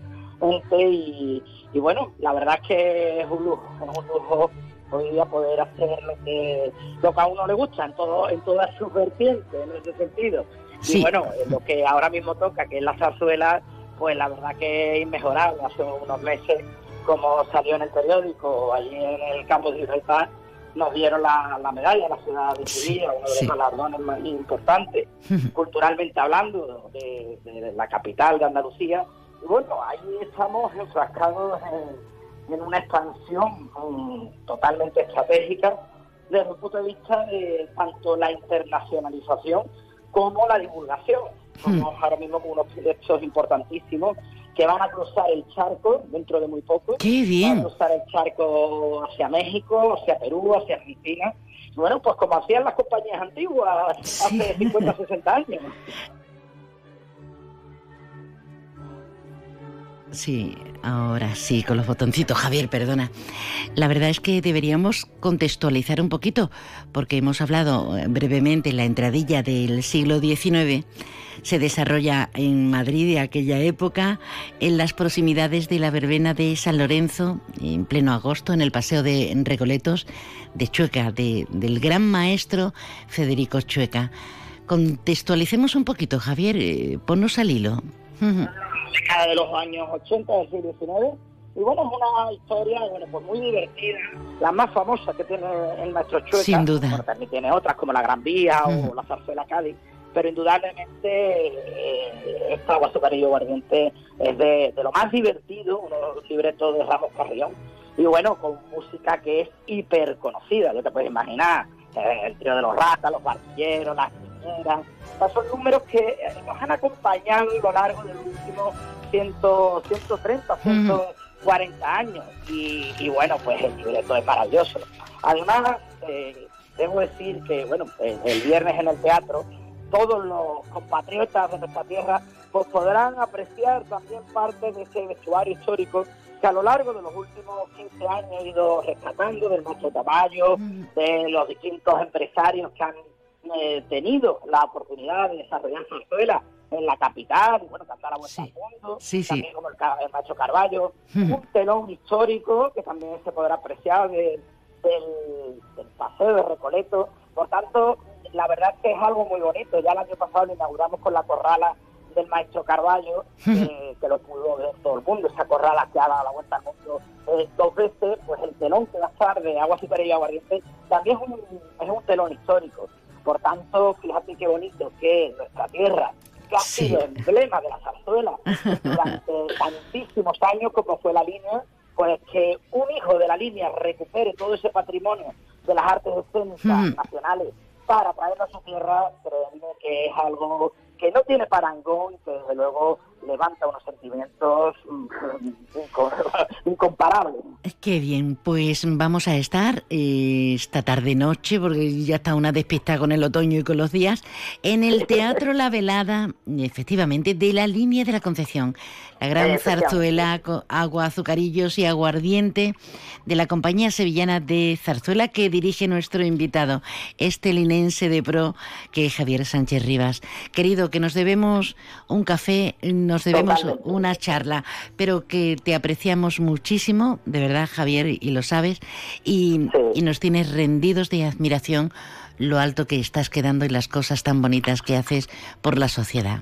S17: Y, y, bueno, la verdad es que es un lujo, es un lujo hoy día poder hacer lo que, lo que a uno le gusta en todo en todas sus vertientes, en ese sentido. Y bueno, lo que ahora mismo toca, que es la zarzuela, pues la verdad que es inmejorable. Hace unos meses, como salió en el periódico, allí en el campo de Gibraltar, nos dieron la, medalla la ciudad de Sevilla, uno de los galardones más importantes, culturalmente hablando, de, la capital de Andalucía. Y bueno, ahí estamos enfrascados en, una expansión mm, totalmente estratégica desde el punto de vista de tanto la internacionalización como la divulgación. Somos ahora mismo con unos proyectos importantísimos que van a cruzar el charco dentro de muy poco.
S3: ¡Qué bien!
S17: Van a cruzar el charco hacia México, hacia Perú, hacia Argentina. Bueno, pues como hacían las compañías antiguas hace 50, 60 años.
S3: Sí, ahora sí, con los botoncitos. Javier, perdona. La verdad es que deberíamos contextualizar un poquito, porque hemos hablado eh, brevemente en la entradilla del siglo XIX. Se desarrolla en Madrid de aquella época, en las proximidades de la verbena de San Lorenzo, en pleno agosto, en el Paseo de Recoletos de Chueca, del gran maestro Federico Chueca. Contextualicemos un poquito, Javier, eh, ponnos al hilo
S17: década de los años 80 del siglo XIX. Y bueno, es una historia bueno, pues muy divertida, la más famosa que tiene el maestro Chueca.
S3: Sin duda.
S17: Bueno, también tiene otras como la Gran Vía o la Zarzuela Cádiz, pero indudablemente eh, esta Agua Azucarillo Guardiente es de, lo más divertido, unos libretos de Ramos Carrión, y bueno, con música que es hiper conocida, ya te puedes imaginar, eh, el trío de los ratas, los barquilleros, las son números que eh, nos han acompañado a lo largo de los últimos 130, 140 años. Y, bueno, pues el libreto es maravilloso. Además, eh, debo decir que, bueno, el, viernes en el teatro, todos los compatriotas de nuestra tierra pues podrán apreciar también parte de ese vestuario histórico que a lo largo de los últimos 15 años he ido rescatando del macho Tamayo, de los distintos empresarios que han eh, tenido la oportunidad de desarrollar zarzuela en la capital, y bueno, cantar a vuestro mundo, también como el, Macho Carballo, un telón histórico que también se podrá apreciar del, paseo de Recoleto. Por tanto, la verdad es que es algo muy bonito. Ya el año pasado lo inauguramos con la corrala del maestro Carballo, que lo pudo ver todo el mundo, esa corrala que ha dado la vuelta al mundo eh, dos veces, pues el telón que va a estar de Agua Super y Aguardiente también es un, es un telón histórico. Por tanto, fíjate qué bonito que nuestra tierra, que ha sido emblema de la zarzuela durante tantísimos años como fue la línea, pues que un hijo de la línea recupere todo ese patrimonio de las artes escénicas nacionales para traerlo a su tierra, créanme que es algo que no tiene parangón, que desde luego levanta unos sentimientos mm, incomparables.
S3: Qué bien, pues vamos a estar eh, esta tarde-noche, porque ya está una despista con el otoño y con los días, en el Teatro La Velada, efectivamente, de la línea de la Concepción. La gran zarzuela, agua, azucarillos y aguardiente de la compañía sevillana de zarzuela que dirige nuestro invitado, este linense de pro, que es Javier Sánchez Rivas. Querido, que nos debemos un café, nos debemos una charla, pero que te apreciamos muchísimo, de verdad, Javier, y lo sabes, y, nos tienes rendidos de admiración lo alto que estás quedando y las cosas tan bonitas que haces por la sociedad.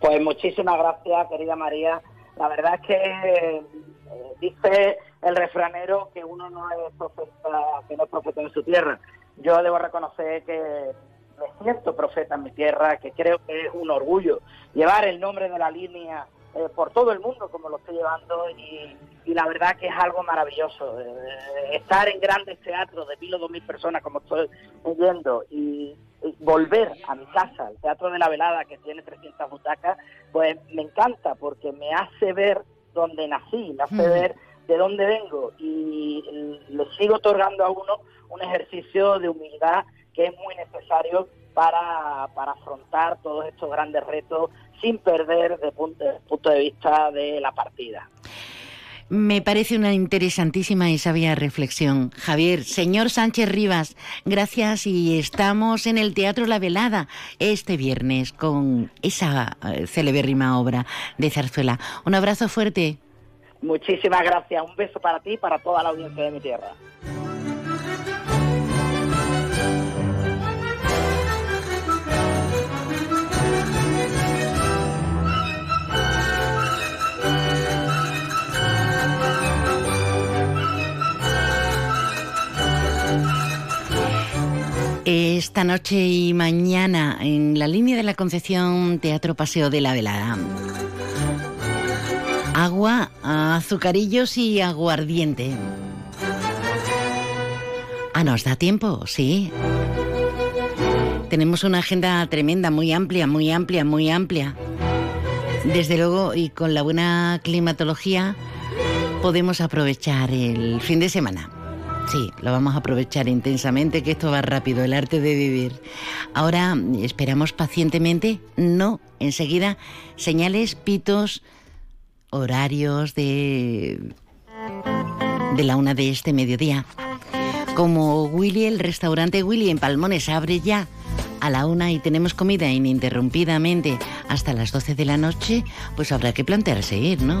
S17: Pues muchísimas gracias, querida María. La verdad es que eh, dice el refranero que uno no es profeta, que no es profeta en su tierra. Yo debo reconocer que me siento profeta en mi tierra, que creo que es un orgullo llevar el nombre de la línea eh, por todo el mundo como lo estoy llevando y, la verdad que es algo maravilloso. Eh, estar en grandes teatros de mil o dos mil personas como estoy yendo y, volver a mi casa, el Teatro de la Velada que tiene 300 butacas, pues me encanta porque me hace ver dónde nací, me hace ver de dónde vengo y le sigo otorgando a uno un ejercicio de humildad que es muy necesario para, para afrontar todos estos grandes retos sin perder de punto, de punto de vista de la partida.
S3: Me parece una interesantísima y sabia reflexión. Javier, señor Sánchez Rivas, gracias y estamos en el Teatro La Velada este viernes con esa eh, celebérrima obra de Zarzuela. Un abrazo fuerte.
S17: Muchísimas gracias. Un beso para ti y para toda la audiencia de mi tierra.
S3: Esta noche y mañana en la línea de la Concepción Teatro Paseo de la Velada. Agua, azucarillos y aguardiente. Ah, ¿nos da tiempo? Sí. Tenemos una agenda tremenda, muy amplia, muy amplia, muy amplia. Desde luego, y con la buena climatología, podemos aprovechar el fin de semana. Sí, lo vamos a aprovechar intensamente, que esto va rápido, el arte de vivir. Ahora esperamos pacientemente, no enseguida, señales, pitos, horarios de, de la una de este mediodía. Como Willy, el restaurante Willy en Palmones abre ya a la una y tenemos comida ininterrumpidamente hasta las 12 de la noche, pues habrá que plantearse ir, ¿no?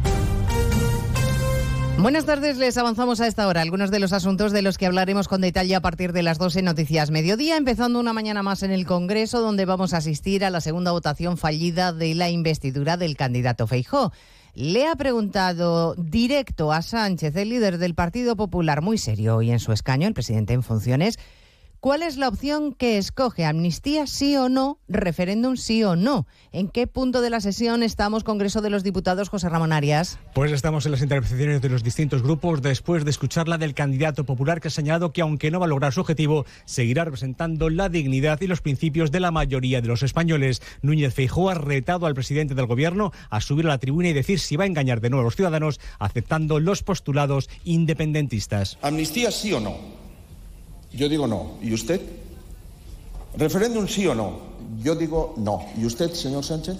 S18: Buenas tardes, les avanzamos a esta hora algunos de los asuntos de los que hablaremos con detalle a partir de las 12 Noticias Mediodía, empezando una mañana más en el Congreso, donde vamos a asistir a la segunda votación fallida de la investidura del candidato Feijó. Le ha preguntado directo a Sánchez, el líder del Partido Popular, muy serio y en su escaño, el presidente en funciones, ¿Cuál es la opción que escoge? ¿Amnistía sí o no? ¿Referéndum sí o no? ¿En qué punto de la sesión estamos, Congreso de los Diputados, José Ramón Arias?
S19: Pues estamos en las intervenciones de los distintos grupos después de escuchar la del candidato popular que ha señalado que, aunque no va a lograr su objetivo, seguirá representando la dignidad y los principios de la mayoría de los españoles. Núñez Feijóo ha retado al presidente del Gobierno a subir a la tribuna y decir si va a engañar de nuevo a los ciudadanos aceptando los postulados independentistas.
S20: ¿Amnistía sí o no? Yo digo no. ¿Y usted? ¿Referéndum sí o no? Yo digo no. ¿Y usted, señor Sánchez?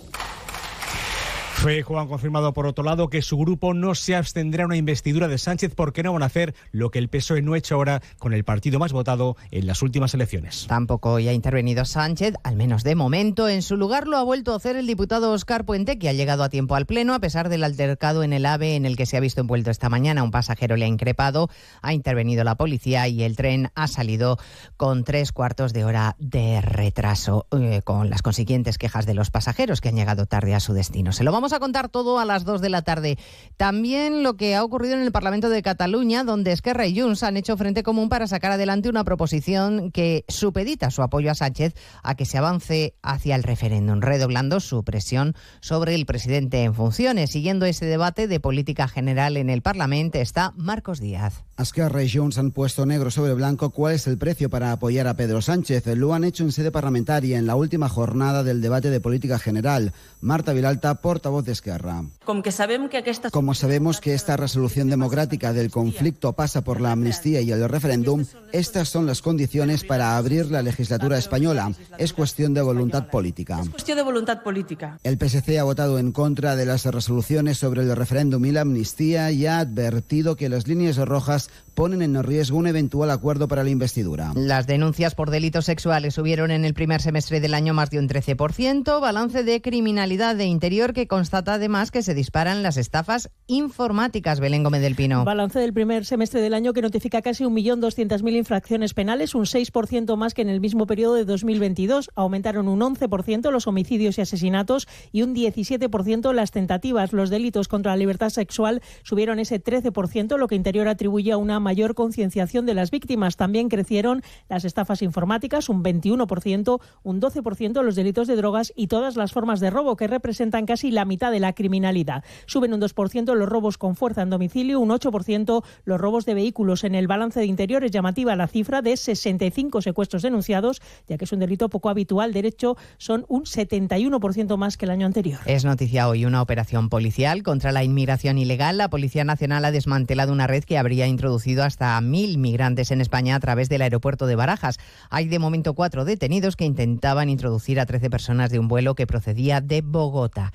S19: Feijóo ha confirmado por otro lado que su grupo no se abstendrá a una investidura de Sánchez porque no van a hacer lo que el PSOE no ha hecho ahora con el partido más votado en las últimas elecciones.
S18: Tampoco hoy ha intervenido Sánchez, al menos de momento. En su lugar lo ha vuelto a hacer el diputado Oscar Puente, que ha llegado a tiempo al Pleno a pesar del altercado en el AVE en el que se ha visto envuelto esta mañana. Un pasajero le ha increpado, ha intervenido la policía y el tren ha salido con tres cuartos de hora de retraso, eh, con las consiguientes quejas de los pasajeros que han llegado tarde a su destino. Se lo vamos a contar todo a las 2 de la tarde. También lo que ha ocurrido en el Parlamento de Cataluña, donde Esquerra y Junts han hecho frente común para sacar adelante una proposición que supedita su apoyo a Sánchez a que se avance hacia el referéndum, redoblando su presión sobre el presidente en funciones. Siguiendo ese debate de política general en el Parlamento está Marcos Díaz.
S21: Esquerra y Junts han puesto negro sobre blanco cuál es el precio para apoyar a Pedro Sánchez. Lo han hecho en sede parlamentaria en la última jornada del debate de política general. Marta Vilalta, portavoz de Esquerra.
S22: Com que sabem que aquesta...
S21: Como sabemos que esta resolución democrática del conflicto pasa por la amnistía y el referéndum, estas son las condiciones para abrir la legislatura española. Es cuestión de voluntad política.
S22: És qüestió de voluntat política.
S21: El PSC ha votado en contra de las resoluciones sobre el referéndum y la amnistía y ha advertido que las líneas rojas ponen en riesgo un eventual acuerdo para la investidura.
S18: Las denuncias por delitos sexuales subieron en el primer semestre del año más de un 13%, balance de criminalidad de interior que constata además que se disparan las estafas informáticas. Belén Gómez del Pino.
S23: Balance del primer semestre del año que notifica casi 1.200.000 infracciones penales, un 6% más que en el mismo periodo de 2022. Aumentaron un 11% los homicidios y asesinatos y un 17% las tentativas. Los delitos contra la libertad sexual subieron ese 13%, lo que Interior atribuye a una mayor concienciación de las víctimas. También crecieron las estafas informáticas, un 21%, un 12% los delitos de drogas y todas las formas de robo, que representan casi la mitad de la criminalidad. Suben un 2% los robos con fuerza en domicilio, un 8% los robos de vehículos. En el balance de interior es llamativa la cifra de 65 secuestros denunciados, ya que es un delito poco habitual. De hecho, son un 71% más que el año anterior.
S18: Es noticia hoy una operación policial contra la inmigración ilegal. La Policía Nacional ha desmantelado una red que habría introducido hasta mil migrantes en España a través del aeropuerto de Barajas. Hay de momento cuatro detenidos que intentaban introducir a 13 personas de un vuelo que procedía de Bogotá.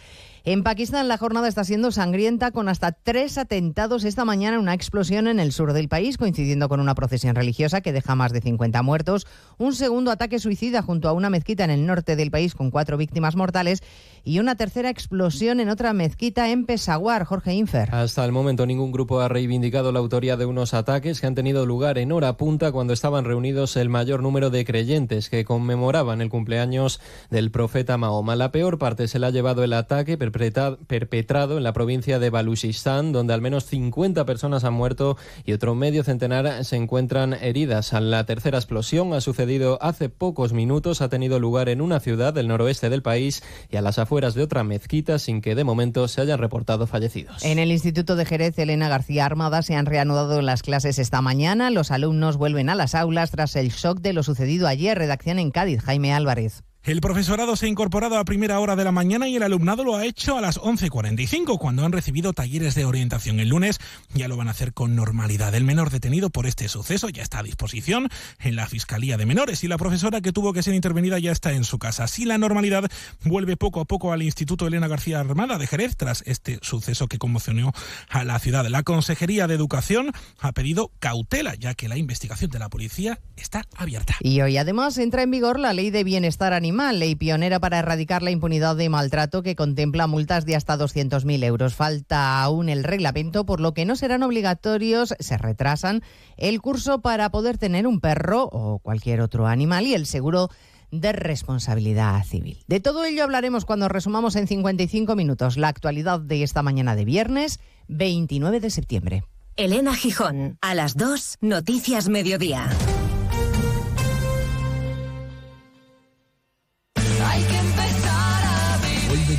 S18: En Pakistán la jornada está siendo sangrienta con hasta tres atentados esta mañana, una explosión en el sur del país coincidiendo con una procesión religiosa que deja más de 50 muertos, un segundo ataque suicida junto a una mezquita en el norte del país con cuatro víctimas mortales y una tercera explosión en otra mezquita en Peshawar. Jorge Infer.
S24: Hasta el momento ningún grupo ha reivindicado la autoría de unos ataques que han tenido lugar en hora punta cuando estaban reunidos el mayor número de creyentes que conmemoraban el cumpleaños del profeta Mahoma. La peor parte se la ha llevado el ataque perpetrado en la provincia de Baluchistán, donde al menos 50 personas han muerto y otro medio centenar se encuentran heridas. La tercera explosión ha sucedido hace pocos minutos, ha tenido lugar en una ciudad del noroeste del país y a las afueras de otra mezquita, sin que de momento se hayan reportado fallecidos.
S18: En el Instituto de Jerez, Elena García Armada, se han reanudado las clases esta mañana. Los alumnos vuelven a las aulas tras el shock de lo sucedido ayer. Redacción en Cádiz, Jaime Álvarez.
S25: El profesorado se ha incorporado a primera hora de la mañana y el alumnado lo ha hecho a las 11.45, cuando han recibido talleres de orientación. El lunes ya lo van a hacer con normalidad. El menor detenido por este suceso ya está a disposición en la Fiscalía de Menores y la profesora que tuvo que ser intervenida ya está en su casa. Así la normalidad vuelve poco a poco al Instituto Elena García Armada de Jerez tras este suceso que conmocionó a la ciudad. La Consejería de Educación ha pedido cautela, ya que la investigación de la policía está abierta.
S18: Y hoy además entra en vigor la Ley de Bienestar Animal ley pionera para erradicar la impunidad de maltrato que contempla multas de hasta 200.000 euros. Falta aún el reglamento, por lo que no serán obligatorios, se retrasan el curso para poder tener un perro o cualquier otro animal y el seguro de responsabilidad civil. De todo ello hablaremos cuando resumamos en 55 minutos la actualidad de esta mañana de viernes 29 de septiembre.
S26: Elena Gijón, a las 2, Noticias Mediodía.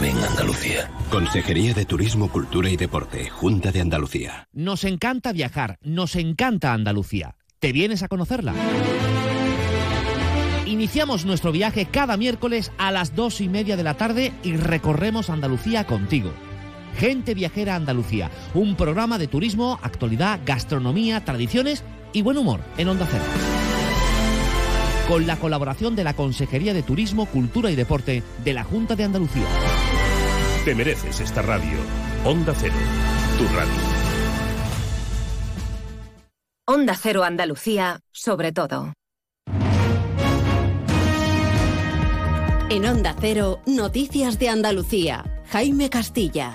S14: Ven Andalucía.
S27: Consejería de Turismo, Cultura y Deporte, Junta de Andalucía.
S28: Nos encanta viajar, nos encanta Andalucía. ¿Te vienes a conocerla? Iniciamos nuestro viaje cada miércoles a las dos y media de la tarde y recorremos Andalucía contigo. Gente Viajera Andalucía, un programa de turismo, actualidad, gastronomía, tradiciones y buen humor en Onda Cero con la colaboración de la Consejería de Turismo, Cultura y Deporte de la Junta de Andalucía.
S29: Te mereces esta radio. Onda Cero, tu radio.
S26: Onda Cero Andalucía, sobre todo.
S2: En Onda Cero, Noticias de Andalucía. Jaime Castilla.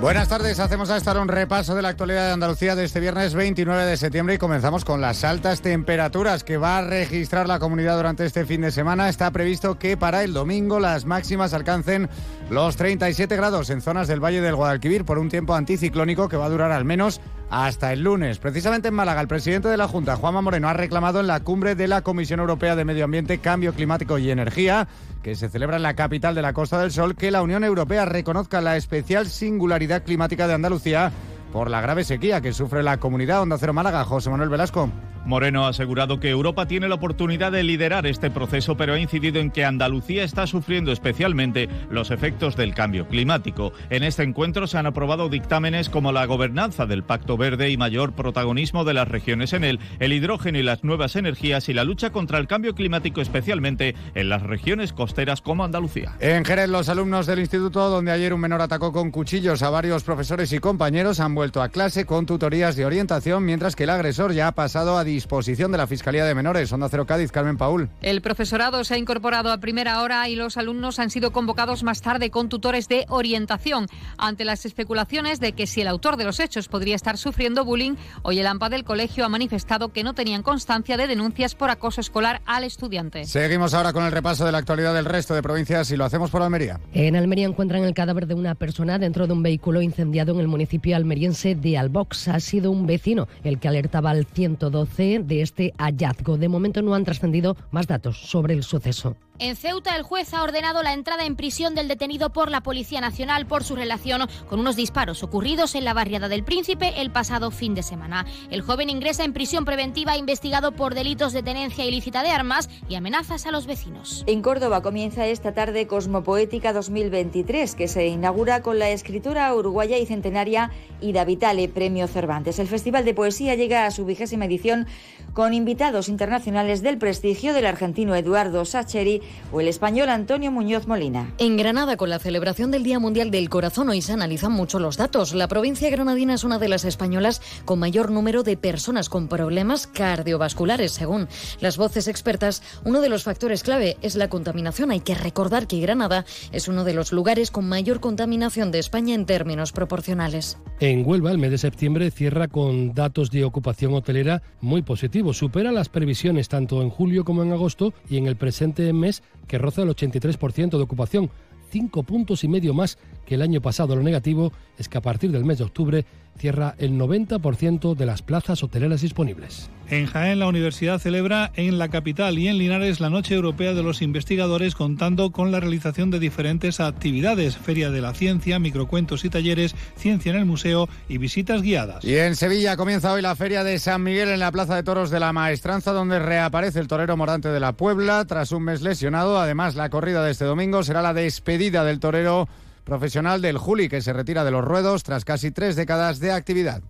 S30: Buenas tardes, hacemos a esta un repaso de la actualidad de Andalucía de este viernes 29 de septiembre y comenzamos con las altas temperaturas que va a registrar la comunidad durante este fin de semana. Está previsto que para el domingo las máximas alcancen los 37 grados en zonas del Valle del Guadalquivir por un tiempo anticiclónico que va a durar al menos hasta el lunes. Precisamente en Málaga, el presidente de la Junta, Juanma Moreno, ha reclamado en la cumbre de la Comisión Europea de Medio Ambiente, Cambio Climático y Energía, que se celebra en la capital de la Costa del Sol, que la Unión Europea reconozca la especial singularidad climática de Andalucía por la grave sequía que sufre la comunidad Onda Cero Málaga. José Manuel Velasco.
S21: Moreno ha asegurado que Europa tiene la oportunidad de liderar este proceso, pero ha incidido en que Andalucía está sufriendo especialmente los efectos del cambio climático. En este encuentro se han aprobado dictámenes como la gobernanza del Pacto Verde y mayor protagonismo de las regiones en él, el hidrógeno y las nuevas energías y la lucha contra el cambio climático, especialmente en las regiones costeras como Andalucía.
S30: En Jerez, los alumnos del instituto, donde ayer un menor atacó con cuchillos a varios profesores y compañeros, han vuelto a clase con tutorías de orientación, mientras que el agresor ya ha pasado a disposición de la Fiscalía de Menores. Onda Cero Cádiz, Carmen Paul.
S31: El profesorado se ha incorporado a primera hora y los alumnos han sido convocados más tarde con tutores de orientación. Ante las especulaciones de que si el autor de los hechos podría estar sufriendo bullying, hoy el AMPA del colegio ha manifestado que no tenían constancia de denuncias por acoso escolar al estudiante.
S30: Seguimos ahora con el repaso de la actualidad del resto de provincias y lo hacemos por Almería.
S32: En Almería encuentran el cadáver de una persona dentro de un vehículo incendiado en el municipio almeriense de Albox. Ha sido un vecino el que alertaba al 112 de este hallazgo. De momento no han trascendido más datos sobre el suceso.
S33: En Ceuta, el juez ha ordenado la entrada en prisión del detenido por la Policía Nacional por su relación con unos disparos ocurridos en la barriada del Príncipe el pasado fin de semana. El joven ingresa en prisión preventiva investigado por delitos de tenencia ilícita de armas y amenazas a los vecinos.
S34: En Córdoba comienza esta tarde Cosmopoética 2023, que se inaugura con la escritura uruguaya y centenaria Ida Vitale, Premio Cervantes. El Festival de Poesía llega a su vigésima edición con invitados internacionales del prestigio del argentino Eduardo Sacheri o el español Antonio Muñoz Molina.
S32: En Granada, con la celebración del Día Mundial del Corazón, hoy se analizan mucho los datos. La provincia granadina es una de las españolas con mayor número de personas con problemas cardiovasculares. Según las voces expertas, uno de los factores clave es la contaminación. Hay que recordar que Granada es uno de los lugares con mayor contaminación de España en términos proporcionales.
S35: En Huelva, el mes de septiembre cierra con datos de ocupación hotelera muy positivos. Supera las previsiones tanto en julio como en agosto y en el presente mes que roza el 83% de ocupación, cinco puntos y medio más que el año pasado. Lo negativo es que a partir del mes de octubre cierra el 90% de las plazas hoteleras disponibles.
S36: En Jaén, la universidad celebra en la capital y en Linares la Noche Europea de los Investigadores, contando con la realización de diferentes actividades: Feria de la Ciencia, microcuentos y talleres, ciencia en el museo y visitas guiadas.
S30: Y en Sevilla comienza hoy la Feria de San Miguel en la Plaza de Toros de la Maestranza, donde reaparece el torero Morante de la Puebla tras un mes lesionado. Además, la corrida de este domingo será la despedida del torero profesional del Juli, que se retira de los ruedos tras casi tres décadas de actividad.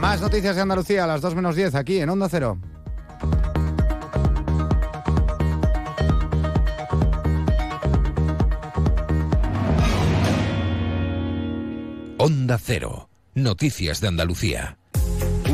S30: Más noticias de Andalucía a las 2 menos 10 aquí en Onda Cero.
S37: Onda Cero. Noticias de Andalucía.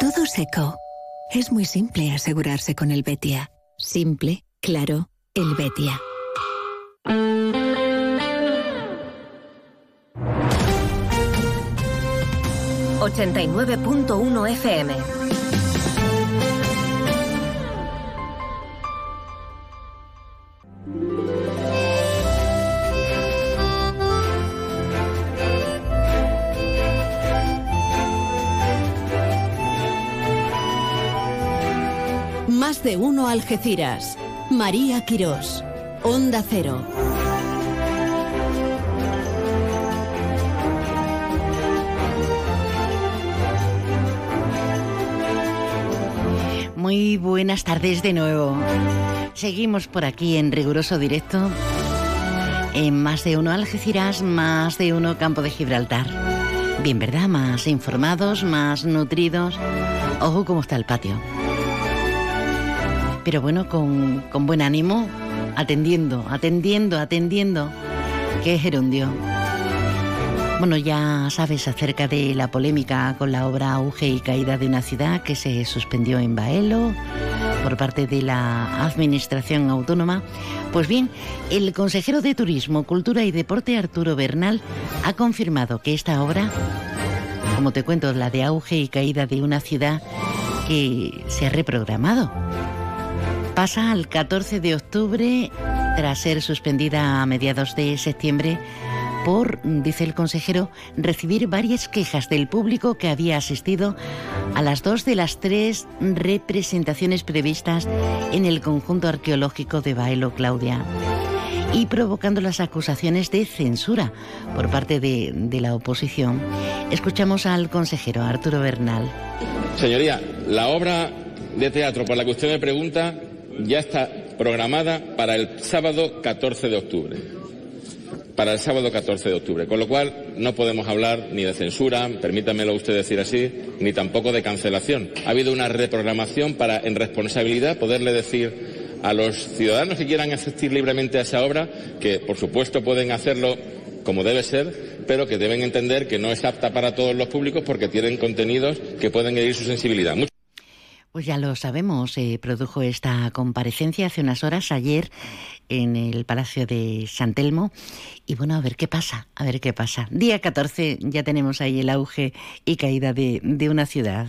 S12: Todo seco. Es muy simple asegurarse con el Betia. Simple, claro, el Betia.
S26: ...89.1 FM.
S2: De uno Algeciras. María Quirós. Onda Cero.
S3: Muy buenas tardes de nuevo. Seguimos por aquí en riguroso directo. En más de uno Algeciras, más de uno Campo de Gibraltar. Bien, ¿verdad? Más informados, más nutridos. Ojo cómo está el patio pero bueno, con, con buen ánimo, atendiendo, atendiendo, atendiendo, que es gerundio. Bueno, ya sabes acerca de la polémica con la obra Auge y Caída de una ciudad que se suspendió en Baelo por parte de la Administración Autónoma. Pues bien, el consejero de Turismo, Cultura y Deporte, Arturo Bernal, ha confirmado que esta obra, como te cuento, la de Auge y Caída de una ciudad, que se ha reprogramado pasa al 14 de octubre tras ser suspendida a mediados de septiembre por, dice el consejero, recibir varias quejas del público que había asistido a las dos de las tres representaciones previstas en el conjunto arqueológico de Baelo Claudia y provocando las acusaciones de censura por parte de, de la oposición. Escuchamos al consejero Arturo Bernal.
S38: Señoría, la obra de teatro por la que usted me pregunta ya está programada para el sábado 14 de octubre. Para el sábado 14 de octubre. Con lo cual no podemos hablar ni de censura, permítamelo usted decir así, ni tampoco de cancelación. Ha habido una reprogramación para, en responsabilidad, poderle decir a los ciudadanos que quieran asistir libremente a esa obra que, por supuesto, pueden hacerlo como debe ser, pero que deben entender que no es apta para todos los públicos porque tienen contenidos que pueden herir su sensibilidad.
S3: Pues ya lo sabemos, se produjo esta comparecencia hace unas horas, ayer, en el Palacio de San Telmo. Y bueno, a ver qué pasa, a ver qué pasa. Día 14 ya tenemos ahí el auge y caída de una ciudad.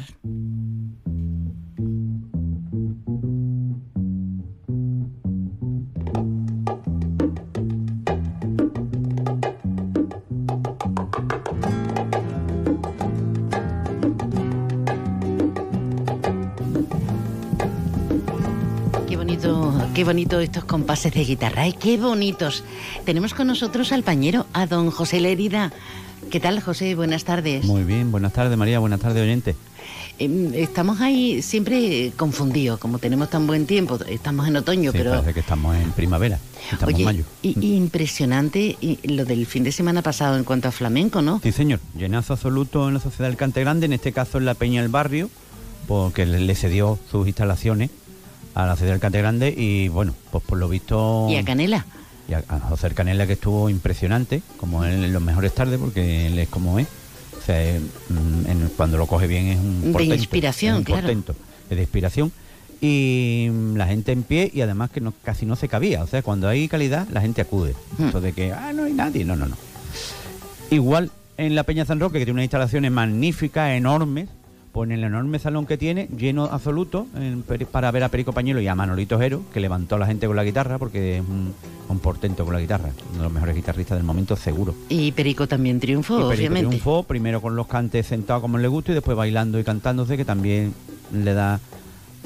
S3: Qué bonito estos compases de guitarra, ¿eh? qué bonitos. Tenemos con nosotros al pañero, a don José Lerida. ¿Qué tal, José? Buenas tardes.
S39: Muy bien, buenas tardes, María, buenas tardes, oyente.
S3: Em, Estamos ahí siempre confundidos, como tenemos tan buen tiempo. Estamos en otoño,
S39: Sí,
S3: pero
S39: parece que estamos en primavera, estamos
S3: Oye,
S39: en mayo.
S3: y- y impresionante y lo del fin de semana pasado en cuanto a flamenco, ¿no?
S39: Sí, señor, llenazo absoluto en la Sociedad del Cante Grande, en este caso en la Peña del Barrio, porque le cedió sus instalaciones a la Sociedad del Cante Grande y bueno, pues por lo visto...
S3: Y a Canela.
S39: y a, a José Canela que estuvo impresionante, como él en los mejores tardes, porque él es como es. O sea, es, mm, en- cuando lo coge bien es un
S3: De
S39: portento,
S3: inspiración,
S39: es un
S3: claro.
S39: es de inspiración. Y mm, la gente en pie y además que no, casi no se cabía. O sea, cuando hay calidad, la gente acude.
S3: Hmm.
S39: Eso de que, ah, no hay nadie. No, no, no. Igual en la Peña San Roque, que tiene unas instalaciones magníficas, enormes, pues en el enorme salón que tiene, lleno absoluto, en para ver a Perico Pañuelo y a Manolito Jero, que levantó a la gente con la guitarra, porque es un, un portento con la guitarra, uno de los mejores guitarristas del momento, seguro.
S3: Y Perico también triunfó,
S39: y Perico
S3: obviamente.
S39: triunfó, primero con los cantes sentados como le gusta y después bailando y cantándose, que también le da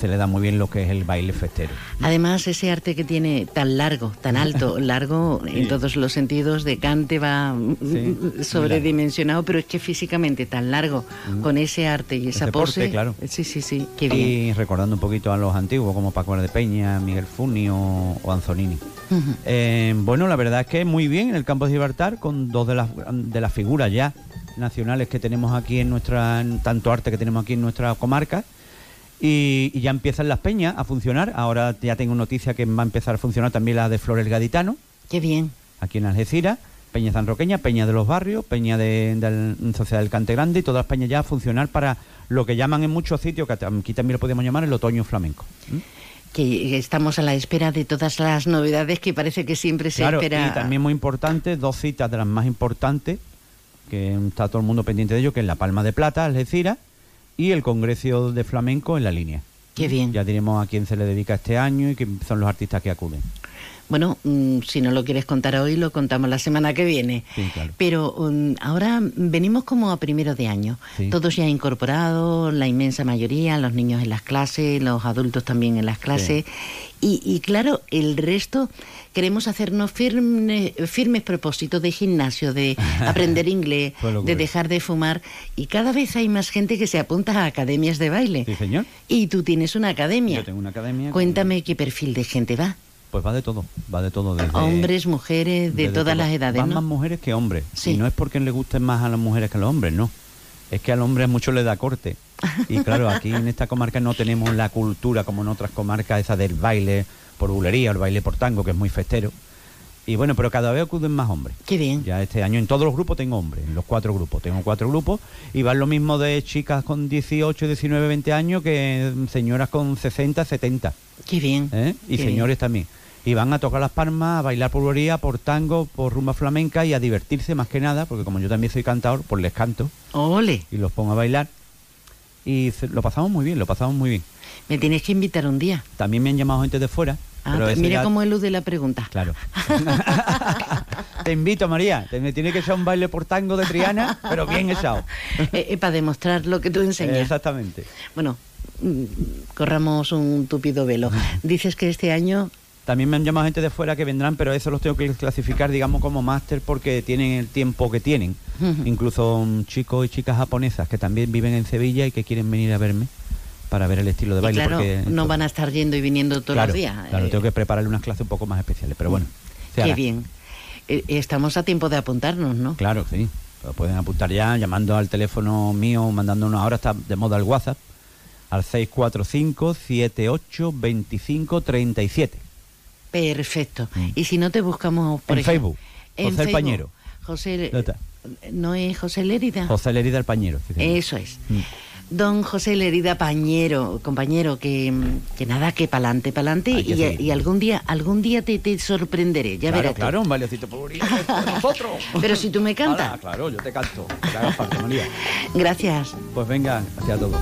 S39: se le da muy bien lo que es el baile festero.
S3: Además, ese arte que tiene tan largo, tan alto, largo en todos los sentidos, de cante va mm,
S39: Sí,
S3: sobredimensionado, pero es que físicamente tan largo, con ese arte y esa
S39: Ese porte,
S3: pose.
S39: claro.
S3: Sí, sí, sí, qué bien.
S39: Y recordando un poquito a los antiguos como Paco de Peña, Miguel Funio o Anzonini.
S3: Ujú.
S39: Eh, bueno, la verdad es que muy bien en el campo de Gibraltar, con dos de las, de las figuras ya nacionales que tenemos aquí en nuestra, en tanto arte que tenemos aquí en nuestra comarca. Y, y ya empiezan las peñas a funcionar. Ahora ya tengo noticia que va a empezar a funcionar también la de Flores Gaditano.
S3: Qué bien.
S39: Aquí en Algeciras, Peña Sanroqueña, Peña de los Barrios, Peña de, del Sociedad del Cante Grande y todas las peñas ya a funcionar para lo que llaman en muchos sitios, que aquí también lo podemos llamar el otoño flamenco.
S3: Que estamos a la espera de todas las novedades que parece que siempre se
S39: Claro,
S3: espera.
S39: y también muy importante, dos citas de las más importantes, que está todo el mundo pendiente de ello, que es la Palma de Plata, Algeciras, y el Congreso de Flamenco en la línea.
S3: Qué bien.
S39: Ya diremos a quién se le dedica este año y quién son los artistas que acuden.
S3: Bueno, mm, si no lo quieres contar hoy, lo contamos la semana que viene.
S39: Sí, claro.
S3: Pero mm, ahora venimos como a primero de año.
S39: Sí.
S3: Todos ya incorporados, la inmensa mayoría, los niños en las clases, los adultos también en las clases. Y, y claro, el resto queremos hacernos firme- firmes propósitos de gimnasio, de aprender inglés, de dejar de fumar. Y cada vez hay más gente que se apunta a academias de baile.
S39: Sí, señor.
S3: Y tú tienes una academia.
S39: Yo tengo una academia. con-
S3: Cuéntame qué perfil de gente va.
S39: Pues va de todo, va de todo. Desde,
S3: Hombres, mujeres, de todas
S39: todo.
S3: las edades,
S39: Van
S3: ¿no?
S39: más mujeres que hombres.
S3: Sí.
S39: Y no es porque le gusten más a las mujeres que a los hombres, no. Es que al hombre mucho le da corte. Y claro, aquí en esta comarca no tenemos la cultura como en otras comarcas, esa del baile por bulería, el baile por tango, que es muy festero. Y bueno, pero cada vez acuden más hombres.
S3: Qué bien.
S39: Ya este año en todos los grupos tengo hombres, en los cuatro grupos. Tengo cuatro grupos y van lo mismo de chicas con 18, 19, 20 años que señoras con 60, 70.
S3: Qué bien.
S39: ¿eh? Y
S3: Qué
S39: señores también. Y van a tocar las palmas, a bailar por bulería, por tango, por rumba flamenca y a divertirse más que nada, porque como yo también soy cantador, pues les canto
S3: Ole,
S39: y los pongo a bailar. Y se- lo pasamos muy bien, lo pasamos muy bien.
S3: me tienes que invitar un día.
S39: También me han llamado gente de fuera.
S3: Ah,
S39: pero
S3: pues mira
S39: ya-
S3: cómo elude la pregunta.
S39: Claro. Te invito, María. Te me tiene que echar un baile por tango de Triana, pero bien echado.
S3: para demostrar lo que tú enseñas.
S39: Exactamente.
S3: Bueno, mm, corramos un tupido velo. Dices que este año
S39: También me han llamado gente de fuera que vendrán, pero eso los tengo que clasificar, digamos, como máster porque tienen el tiempo que tienen. Incluso mm, chicos y chicas japonesas que también viven en Sevilla y que quieren venir a verme para ver el estilo de
S3: y
S39: baile.
S3: claro,
S39: porque
S3: no van a estar yendo y viniendo todos
S39: claro,
S3: los días.
S39: Claro,
S3: Eh,
S39: tengo que prepararle unas clases un poco más especiales, pero bueno.
S3: Qué bien. Eh, estamos a tiempo de apuntarnos, ¿no?
S39: Claro, sí. Lo pueden apuntar ya llamando al teléfono mío, mandándonos ahora está de moda el WhatsApp al 645 78 25 37.
S3: Perfecto. Y si no te buscamos por
S39: Mm. En
S3: ejemplo,
S39: Facebook, José el Pañero.
S3: José. ¿no es José Lérida?
S39: José Lerida el Pañero. señor.
S3: Eso es.
S39: Mm.
S3: Don José Lerida Pañero, compañero, que, que nada, que pa'lante, pa'lante, y, y algún día, algún día te, te sorprenderé, ya
S39: claro,
S3: verás.
S39: claro, un bailecito por nosotros.
S3: Pero si tú me cantas.
S39: Claro, yo te canto. Parte, María.
S3: Gracias.
S39: Pues venga, hacia todos.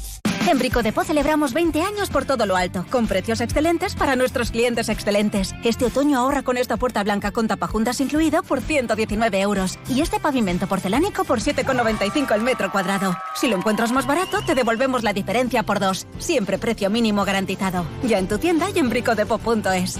S40: En Brico de Po celebramos 20 años por todo lo alto, con precios excelentes para nuestros clientes excelentes. Este otoño ahorra con esta puerta blanca con tapajuntas incluido por 119 euros y este pavimento porcelánico por 7,95 el metro cuadrado. Si lo encuentras más barato, te devolvemos la diferencia por dos. Siempre precio mínimo garantizado. Ya en tu tienda y en bricodepo.es.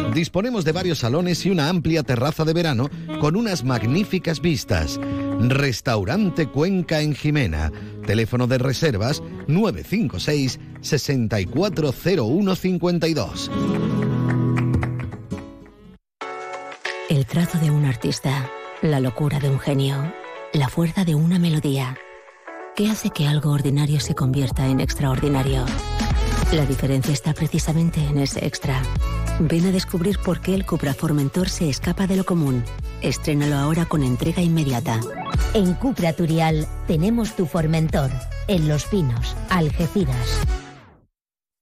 S41: Disponemos de varios salones y una amplia terraza de verano con unas magníficas vistas. Restaurante Cuenca en Jimena. Teléfono de reservas 956 640152.
S42: El trazo de un artista, la locura de un genio, la fuerza de una melodía. ¿Qué hace que algo ordinario se convierta en extraordinario? La diferencia está precisamente en ese extra. Ven a descubrir por qué el Cupra Formentor se escapa de lo común. Estrénalo ahora con entrega inmediata.
S43: En Cupra Turial tenemos tu Formentor, en Los Pinos, Algeciras.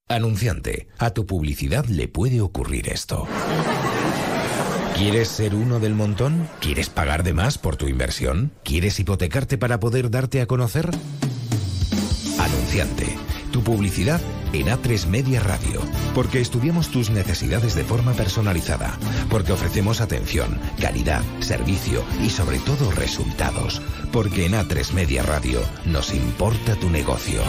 S37: Anunciante, a tu publicidad le puede ocurrir esto. ¿Quieres ser uno del montón? ¿Quieres pagar de más por tu inversión? ¿Quieres hipotecarte para poder darte a conocer? Anunciante, tu publicidad en A3 Media Radio, porque estudiamos tus necesidades de forma personalizada, porque ofrecemos atención, calidad, servicio y sobre todo resultados, porque en A3 Media Radio nos importa tu negocio.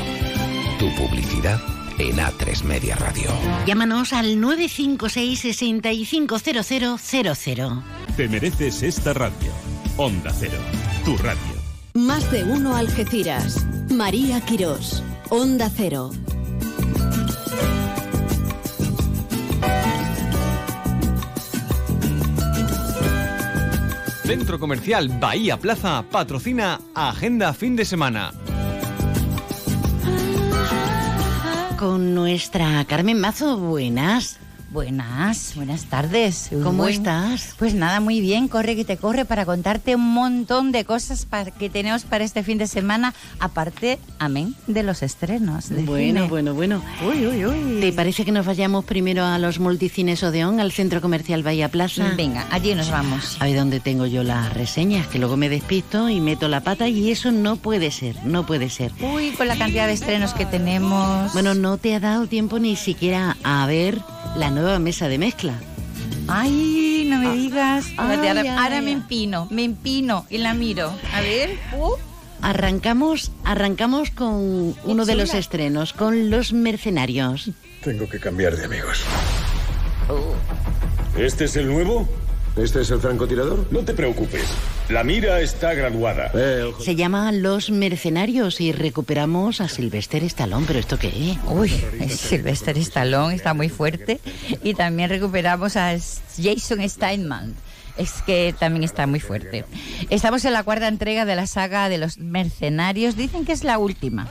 S37: Tu publicidad en A3 Media Radio.
S3: Llámanos al 956 650000.
S44: Te mereces esta radio. Onda Cero, tu radio.
S2: Más de uno Algeciras. María Quirós. Onda Cero.
S4: Centro Comercial Bahía Plaza patrocina Agenda Fin de Semana.
S3: Con nuestra Carmen Mazo, buenas.
S45: Buenas, buenas tardes.
S3: ¿Cómo
S45: Buen-
S3: estás?
S45: Pues nada, muy bien, corre que te corre para contarte un montón de cosas para, que tenemos para este fin de semana, aparte, amén, de los estrenos. de
S3: Bueno,
S45: cine.
S3: bueno, bueno.
S45: Uy, uy, uy.
S3: ¿Te parece que nos vayamos primero a los multicines Odeón, al Centro Comercial Bahía Plaza?
S45: Venga, allí nos vamos.
S3: A ver dónde tengo yo las reseñas, que luego me despisto y meto la pata y eso no puede ser, no puede ser.
S45: Uy, con la cantidad de estrenos que tenemos.
S3: Bueno, no te ha dado tiempo ni siquiera a ver la nueva mesa de mezcla.
S45: Ay, no me digas.
S3: ay,
S45: Fíjate, ahora
S3: ay,
S45: ahora
S3: ay.
S45: me empino, me empino y la miro. A ver. uh.
S3: Arrancamos, arrancamos con uno de los estrenos, con Los Mercenarios.
S46: Tengo que cambiar de amigos. ¿Este es el nuevo? ¿Este es el francotirador? No te preocupes.
S37: La mira está graduada.
S3: Se llama Los Mercenarios y recuperamos a Sylvester Stallone, pero ¿esto qué es?
S45: Uy, Sylvester Stallone está muy fuerte. Y también recuperamos a Jason Steinman. Es que también está muy fuerte. Estamos en la cuarta entrega de la saga de los mercenarios. Dicen que es la última.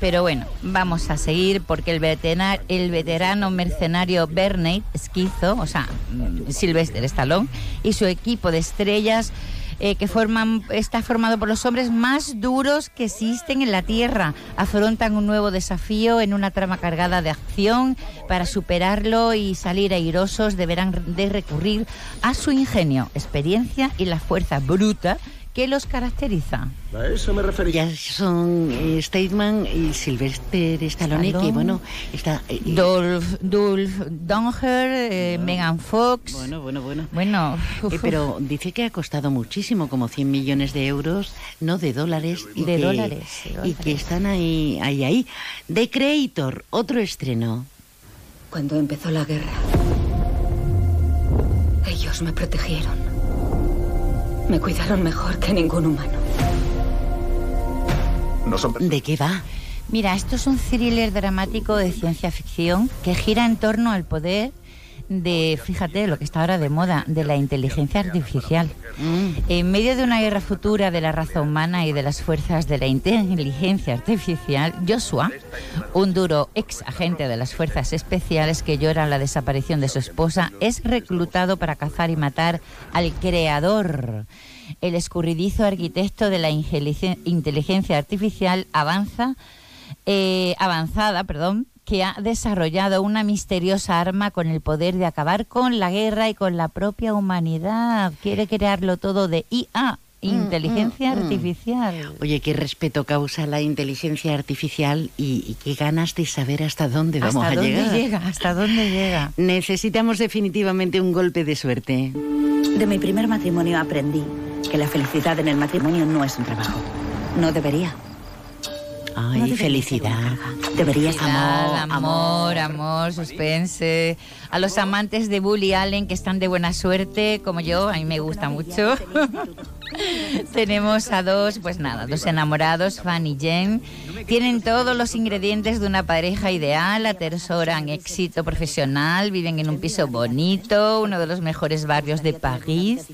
S45: Pero bueno, vamos a seguir porque el, veterano, el veterano mercenario Bernard Esquizo, o sea, mm, Sylvester Stallone, y su equipo de estrellas eh, que forman, está formado por los hombres más duros que existen en la Tierra. Afrontan un nuevo desafío en una trama cargada de acción. Para superarlo y salir airosos deberán de recurrir a su ingenio, experiencia y la fuerza bruta que los caracteriza.
S37: A eso me refería.
S3: Ya son eh, Stateman y Sylvester Stallone, que bueno, está... eh,
S45: Dolph, Dolph Donger, eh, Megan Fox.
S3: Bueno, bueno, bueno.
S45: Bueno,
S3: Eh, pero dice que ha costado muchísimo, como 100 millones de euros, no de dólares. Y
S45: De
S3: que-
S45: dólares, de
S3: Y que están ahí, ahí, ahí. The Creator, otro estreno.
S12: Cuando empezó la guerra, ellos me protegieron. Me cuidaron mejor que ningún humano.
S3: ¿De qué va?
S45: Mira, esto es un thriller dramático de ciencia ficción que gira en torno al poder de, fíjate, lo que está ahora de moda, de la inteligencia artificial. En medio de una guerra futura de la raza humana y de las fuerzas de la inteligencia artificial, Joshua, un duro ex agente de las fuerzas especiales que llora la desaparición de su esposa, es reclutado para cazar y matar al creador. El escurridizo arquitecto de la inteligencia artificial avanza, eh, avanzada, perdón, que ha desarrollado una misteriosa arma con el poder de acabar con la guerra y con la propia humanidad. Quiere crearlo todo de IA, inteligencia
S3: mm, mm.
S45: artificial.
S3: Oye, qué respeto causa la inteligencia artificial y, y qué ganas de saber hasta dónde vamos
S45: ¿Hasta
S3: a
S45: dónde
S3: llegar.
S45: llega? ¿Hasta dónde llega?
S3: Necesitamos definitivamente un golpe de suerte.
S26: De mi primer matrimonio aprendí que la felicidad en el matrimonio no es un trabajo. No debería.
S3: Ay, felicidad.
S26: Deberías
S45: Amor, amor, amor, suspense. A los amantes de Bully Allen que están de buena suerte, como yo, a mí me gusta mucho. Tenemos a dos, pues nada, dos enamorados, Fan y Jen. Tienen todos los ingredientes de una pareja ideal, atesoran éxito profesional, viven en un piso bonito, uno de los mejores barrios de París,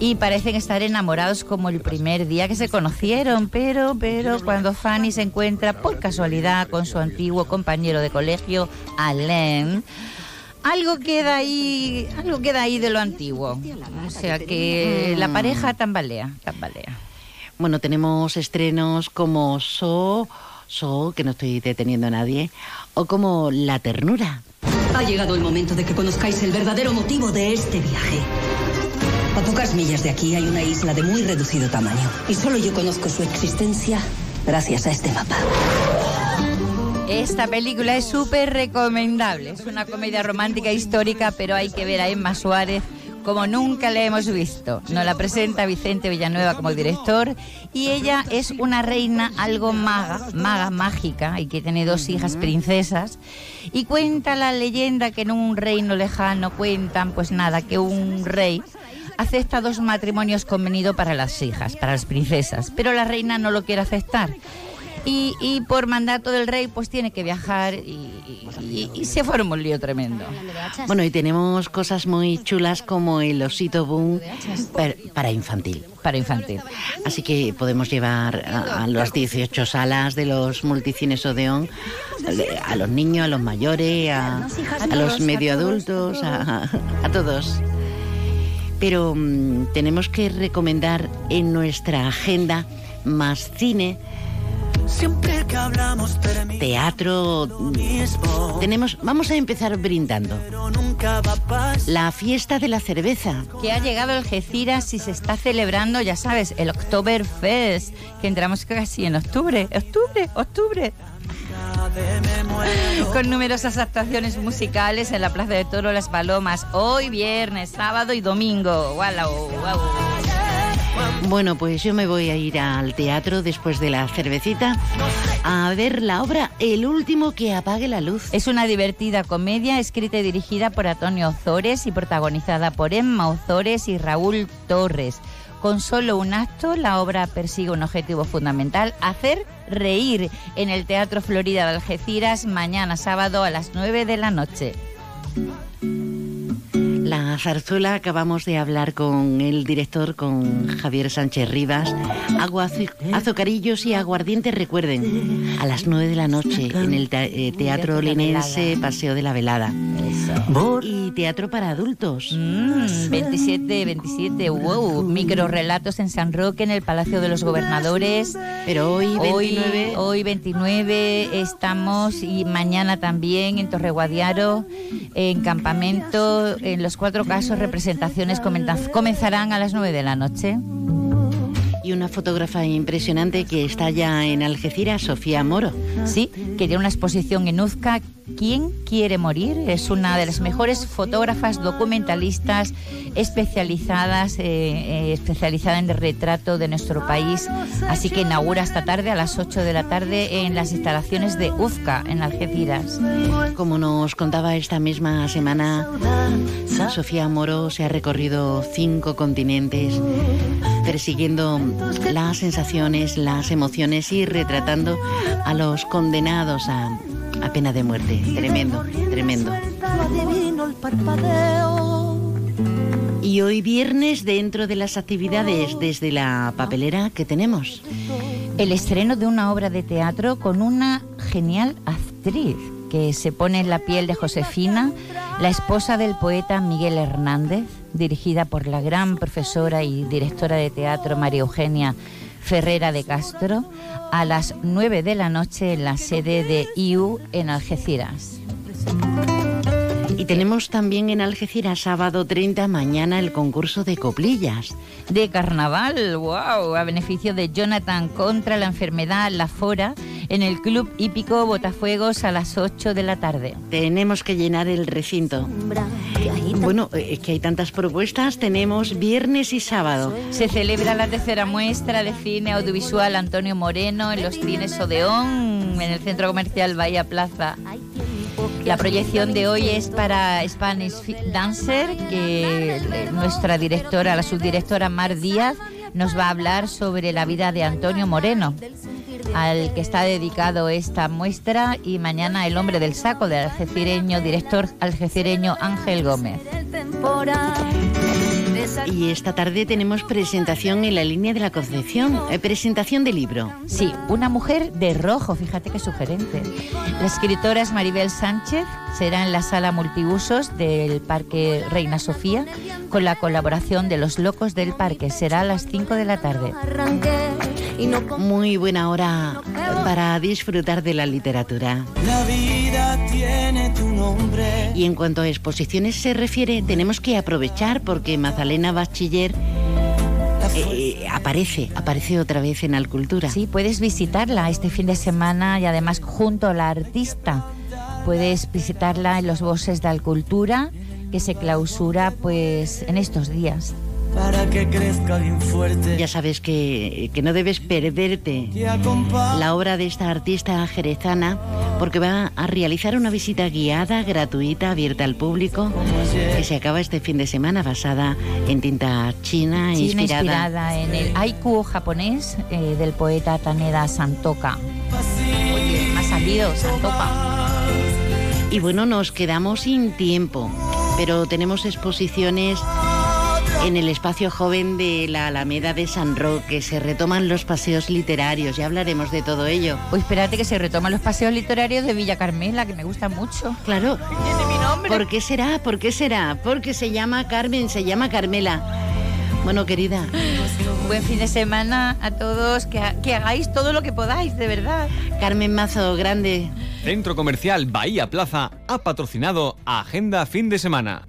S45: y parecen estar enamorados como el primer día que se conocieron, pero, pero cuando Fanny se encuentra por casualidad con su antiguo compañero de colegio, Alain, algo queda ahí, algo queda ahí de lo antiguo. O sea que la pareja tambalea, tambalea.
S3: Bueno, tenemos estrenos como So, So, que no estoy deteniendo a nadie, o como La Ternura.
S47: Ha llegado el momento de que conozcáis el verdadero motivo de este viaje. A pocas millas de aquí hay una isla de muy reducido tamaño y solo yo conozco su existencia gracias a este mapa.
S45: Esta película es súper recomendable. Es una comedia romántica histórica, pero hay que ver a Emma Suárez como nunca la hemos visto. Nos la presenta Vicente Villanueva como director y ella es una reina algo maga, maga, mágica y que tiene dos hijas princesas. Y cuenta la leyenda que en un reino lejano cuentan, pues nada, que un rey acepta dos matrimonios convenidos para las hijas, para las princesas, pero la reina no lo quiere aceptar. Y, y por mandato del rey, pues tiene que viajar y, y- y se forma un lío tremendo.
S3: Bueno, y tenemos cosas muy chulas como el osito boom per- para infantil.
S45: Para infantil.
S3: Así que podemos llevar a, a las 18 salas de los multicines Odeón, a los niños, a los mayores, a, a los medio adultos, a, a todos. Pero mm, tenemos que recomendar en nuestra agenda más cine,
S48: Siempre que hablamos
S3: teatro. Tenemos, vamos a empezar brindando. La fiesta de la cerveza.
S45: Que ha llegado el Algeciras y se está celebrando, ya sabes, el Oktoberfest, que entramos casi en octubre. Octubre, octubre. Con numerosas actuaciones musicales en la Plaza de Toro Las Palomas, hoy viernes, sábado y domingo. Guau, guau.
S3: Bueno, pues yo me voy a ir al teatro después de la cervecita a ver la obra El último que apague la luz.
S45: Es una divertida comedia escrita y dirigida por Antonio Ozores y protagonizada por Emma Ozores y Raúl Torres. Con solo un acto, la obra persigue un objetivo fundamental, hacer reír en el Teatro Florida de Algeciras mañana sábado a las 9 de la noche.
S3: La zarzuela, acabamos de hablar con el director, con Javier Sánchez Rivas. Agua, azucarillos y aguardientes, recuerden, a las 9 de la noche en el eh, Teatro Linense Paseo de la Velada. Y teatro para adultos.
S45: 27, 27, wow. Micro relatos en San Roque, en el Palacio de los Gobernadores.
S3: Pero hoy, 29.
S45: Hoy, hoy 29, estamos y mañana también en Torreguadiaro, en campamento, en los cuatro casos, representaciones comenzarán a las 9 de la noche.
S3: Y una fotógrafa impresionante que está ya en Algeciras, Sofía Moro.
S45: Sí, que tiene una exposición en Uzca ¿Quién quiere morir? Es una de las mejores fotógrafas documentalistas especializadas, eh, eh, especializada en el retrato de nuestro país. Así que inaugura esta tarde a las 8 de la tarde en las instalaciones de UZCA, en Algeciras.
S3: Como nos contaba esta misma semana, Sofía Moro se ha recorrido cinco continentes persiguiendo las sensaciones, las emociones y retratando a los condenados a a pena de muerte. Tremendo, tremendo. Y hoy viernes, dentro de las actividades desde la papelera, ¿qué tenemos?
S45: El estreno de una obra de teatro con una genial actriz que se pone en la piel de Josefina, la esposa del poeta Miguel Hernández, dirigida por la gran profesora y directora de teatro María Eugenia Ferrera de Castro a las 9 de la noche en la sede de IU en Algeciras.
S3: Y tenemos también en Algeciras sábado 30 mañana el concurso de coplillas.
S45: De carnaval, wow, a beneficio de Jonathan contra la enfermedad La Fora en el Club Hípico Botafuegos a las 8 de la tarde.
S3: Tenemos que llenar el recinto. Bueno, eh, es que hay tantas propuestas, tenemos viernes y sábado.
S45: Se celebra la tercera muestra de cine audiovisual Antonio Moreno en los cines Odeón, en el Centro Comercial Bahía Plaza. La proyección de hoy es para Spanish Dancer, que nuestra directora, la subdirectora Mar Díaz, nos va a hablar sobre la vida de Antonio Moreno al que está dedicado esta muestra y mañana El hombre del saco del algecireño, director algecireño Ángel Gómez.
S3: Y esta tarde tenemos presentación en la línea de la Concepción, eh, presentación de libro.
S45: Sí, una mujer de rojo, fíjate qué sugerente. La escritora es Maribel Sánchez, será en la sala multiusos del Parque Reina Sofía con la colaboración de los locos del parque. Será a las 5 de la tarde.
S3: Muy buena hora para disfrutar de la literatura.
S49: La vida tiene tu nombre.
S3: Y en cuanto a exposiciones se refiere, tenemos que aprovechar porque Mazalena Bachiller eh, aparece, aparece otra vez en Alcultura.
S45: Sí, puedes visitarla este fin de semana y además junto a la artista. Puedes visitarla en los bosques de Alcultura, que se clausura pues en estos días
S49: para que crezca bien fuerte.
S3: Ya sabes que, que no debes perderte la obra de esta artista jerezana porque va a realizar una visita guiada, gratuita, abierta al público, que se acaba este fin de semana basada en tinta china,
S45: inspirada. en el haiku japonés eh, del poeta Taneda Santoka. Oye, ha salido Santoka.
S3: Y bueno, nos quedamos sin tiempo, pero tenemos exposiciones en el espacio joven de la Alameda de San Roque se retoman los paseos literarios, ya hablaremos de todo ello.
S45: Pues espérate que se retoman los paseos literarios de Villa Carmela, que me gusta mucho.
S3: Claro.
S45: Tiene mi nombre.
S3: ¿Por qué será? ¿Por qué será? Porque se llama Carmen, se llama Carmela. Bueno, querida.
S45: Buen fin de semana a todos, que, que hagáis todo lo que podáis, de verdad.
S3: Carmen Mazo, grande.
S4: Centro Comercial Bahía Plaza ha patrocinado Agenda Fin de Semana.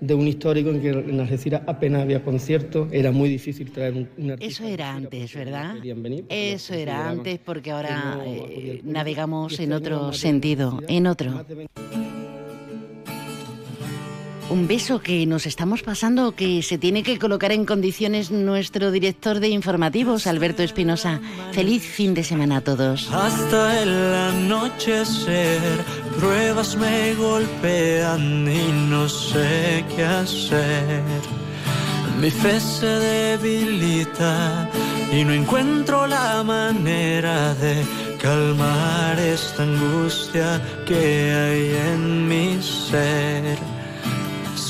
S50: de un histórico en que en Algeciras apenas había conciertos, era muy difícil traer un, un artista.
S3: Eso era antes, ¿verdad?
S50: venir,
S3: Eso era antes porque ahora
S50: no
S3: eh, navegamos en
S50: este año
S3: otro sentido, en otro. Un beso que nos estamos pasando, que se tiene que colocar en condiciones nuestro director de informativos, Alberto Espinosa. Feliz fin de semana a todos.
S51: Hasta el anochecer, pruebas me golpean y no sé qué hacer. Mi fe se debilita y no encuentro la manera de calmar esta angustia que hay en mi ser.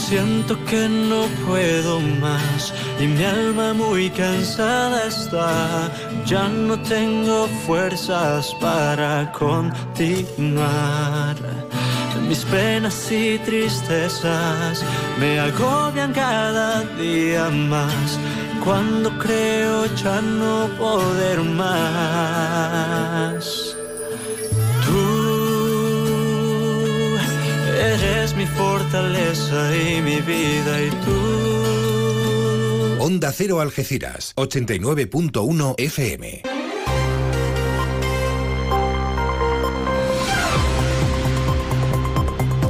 S51: Siento que no puedo más y mi alma muy cansada está. Ya no tengo fuerzas para continuar. Mis penas y tristezas me agobian cada día más. Cuando creo ya no poder más. Eres mi fortaleza y mi vida y tú.
S37: Onda Cero Algeciras, 89.1 FM.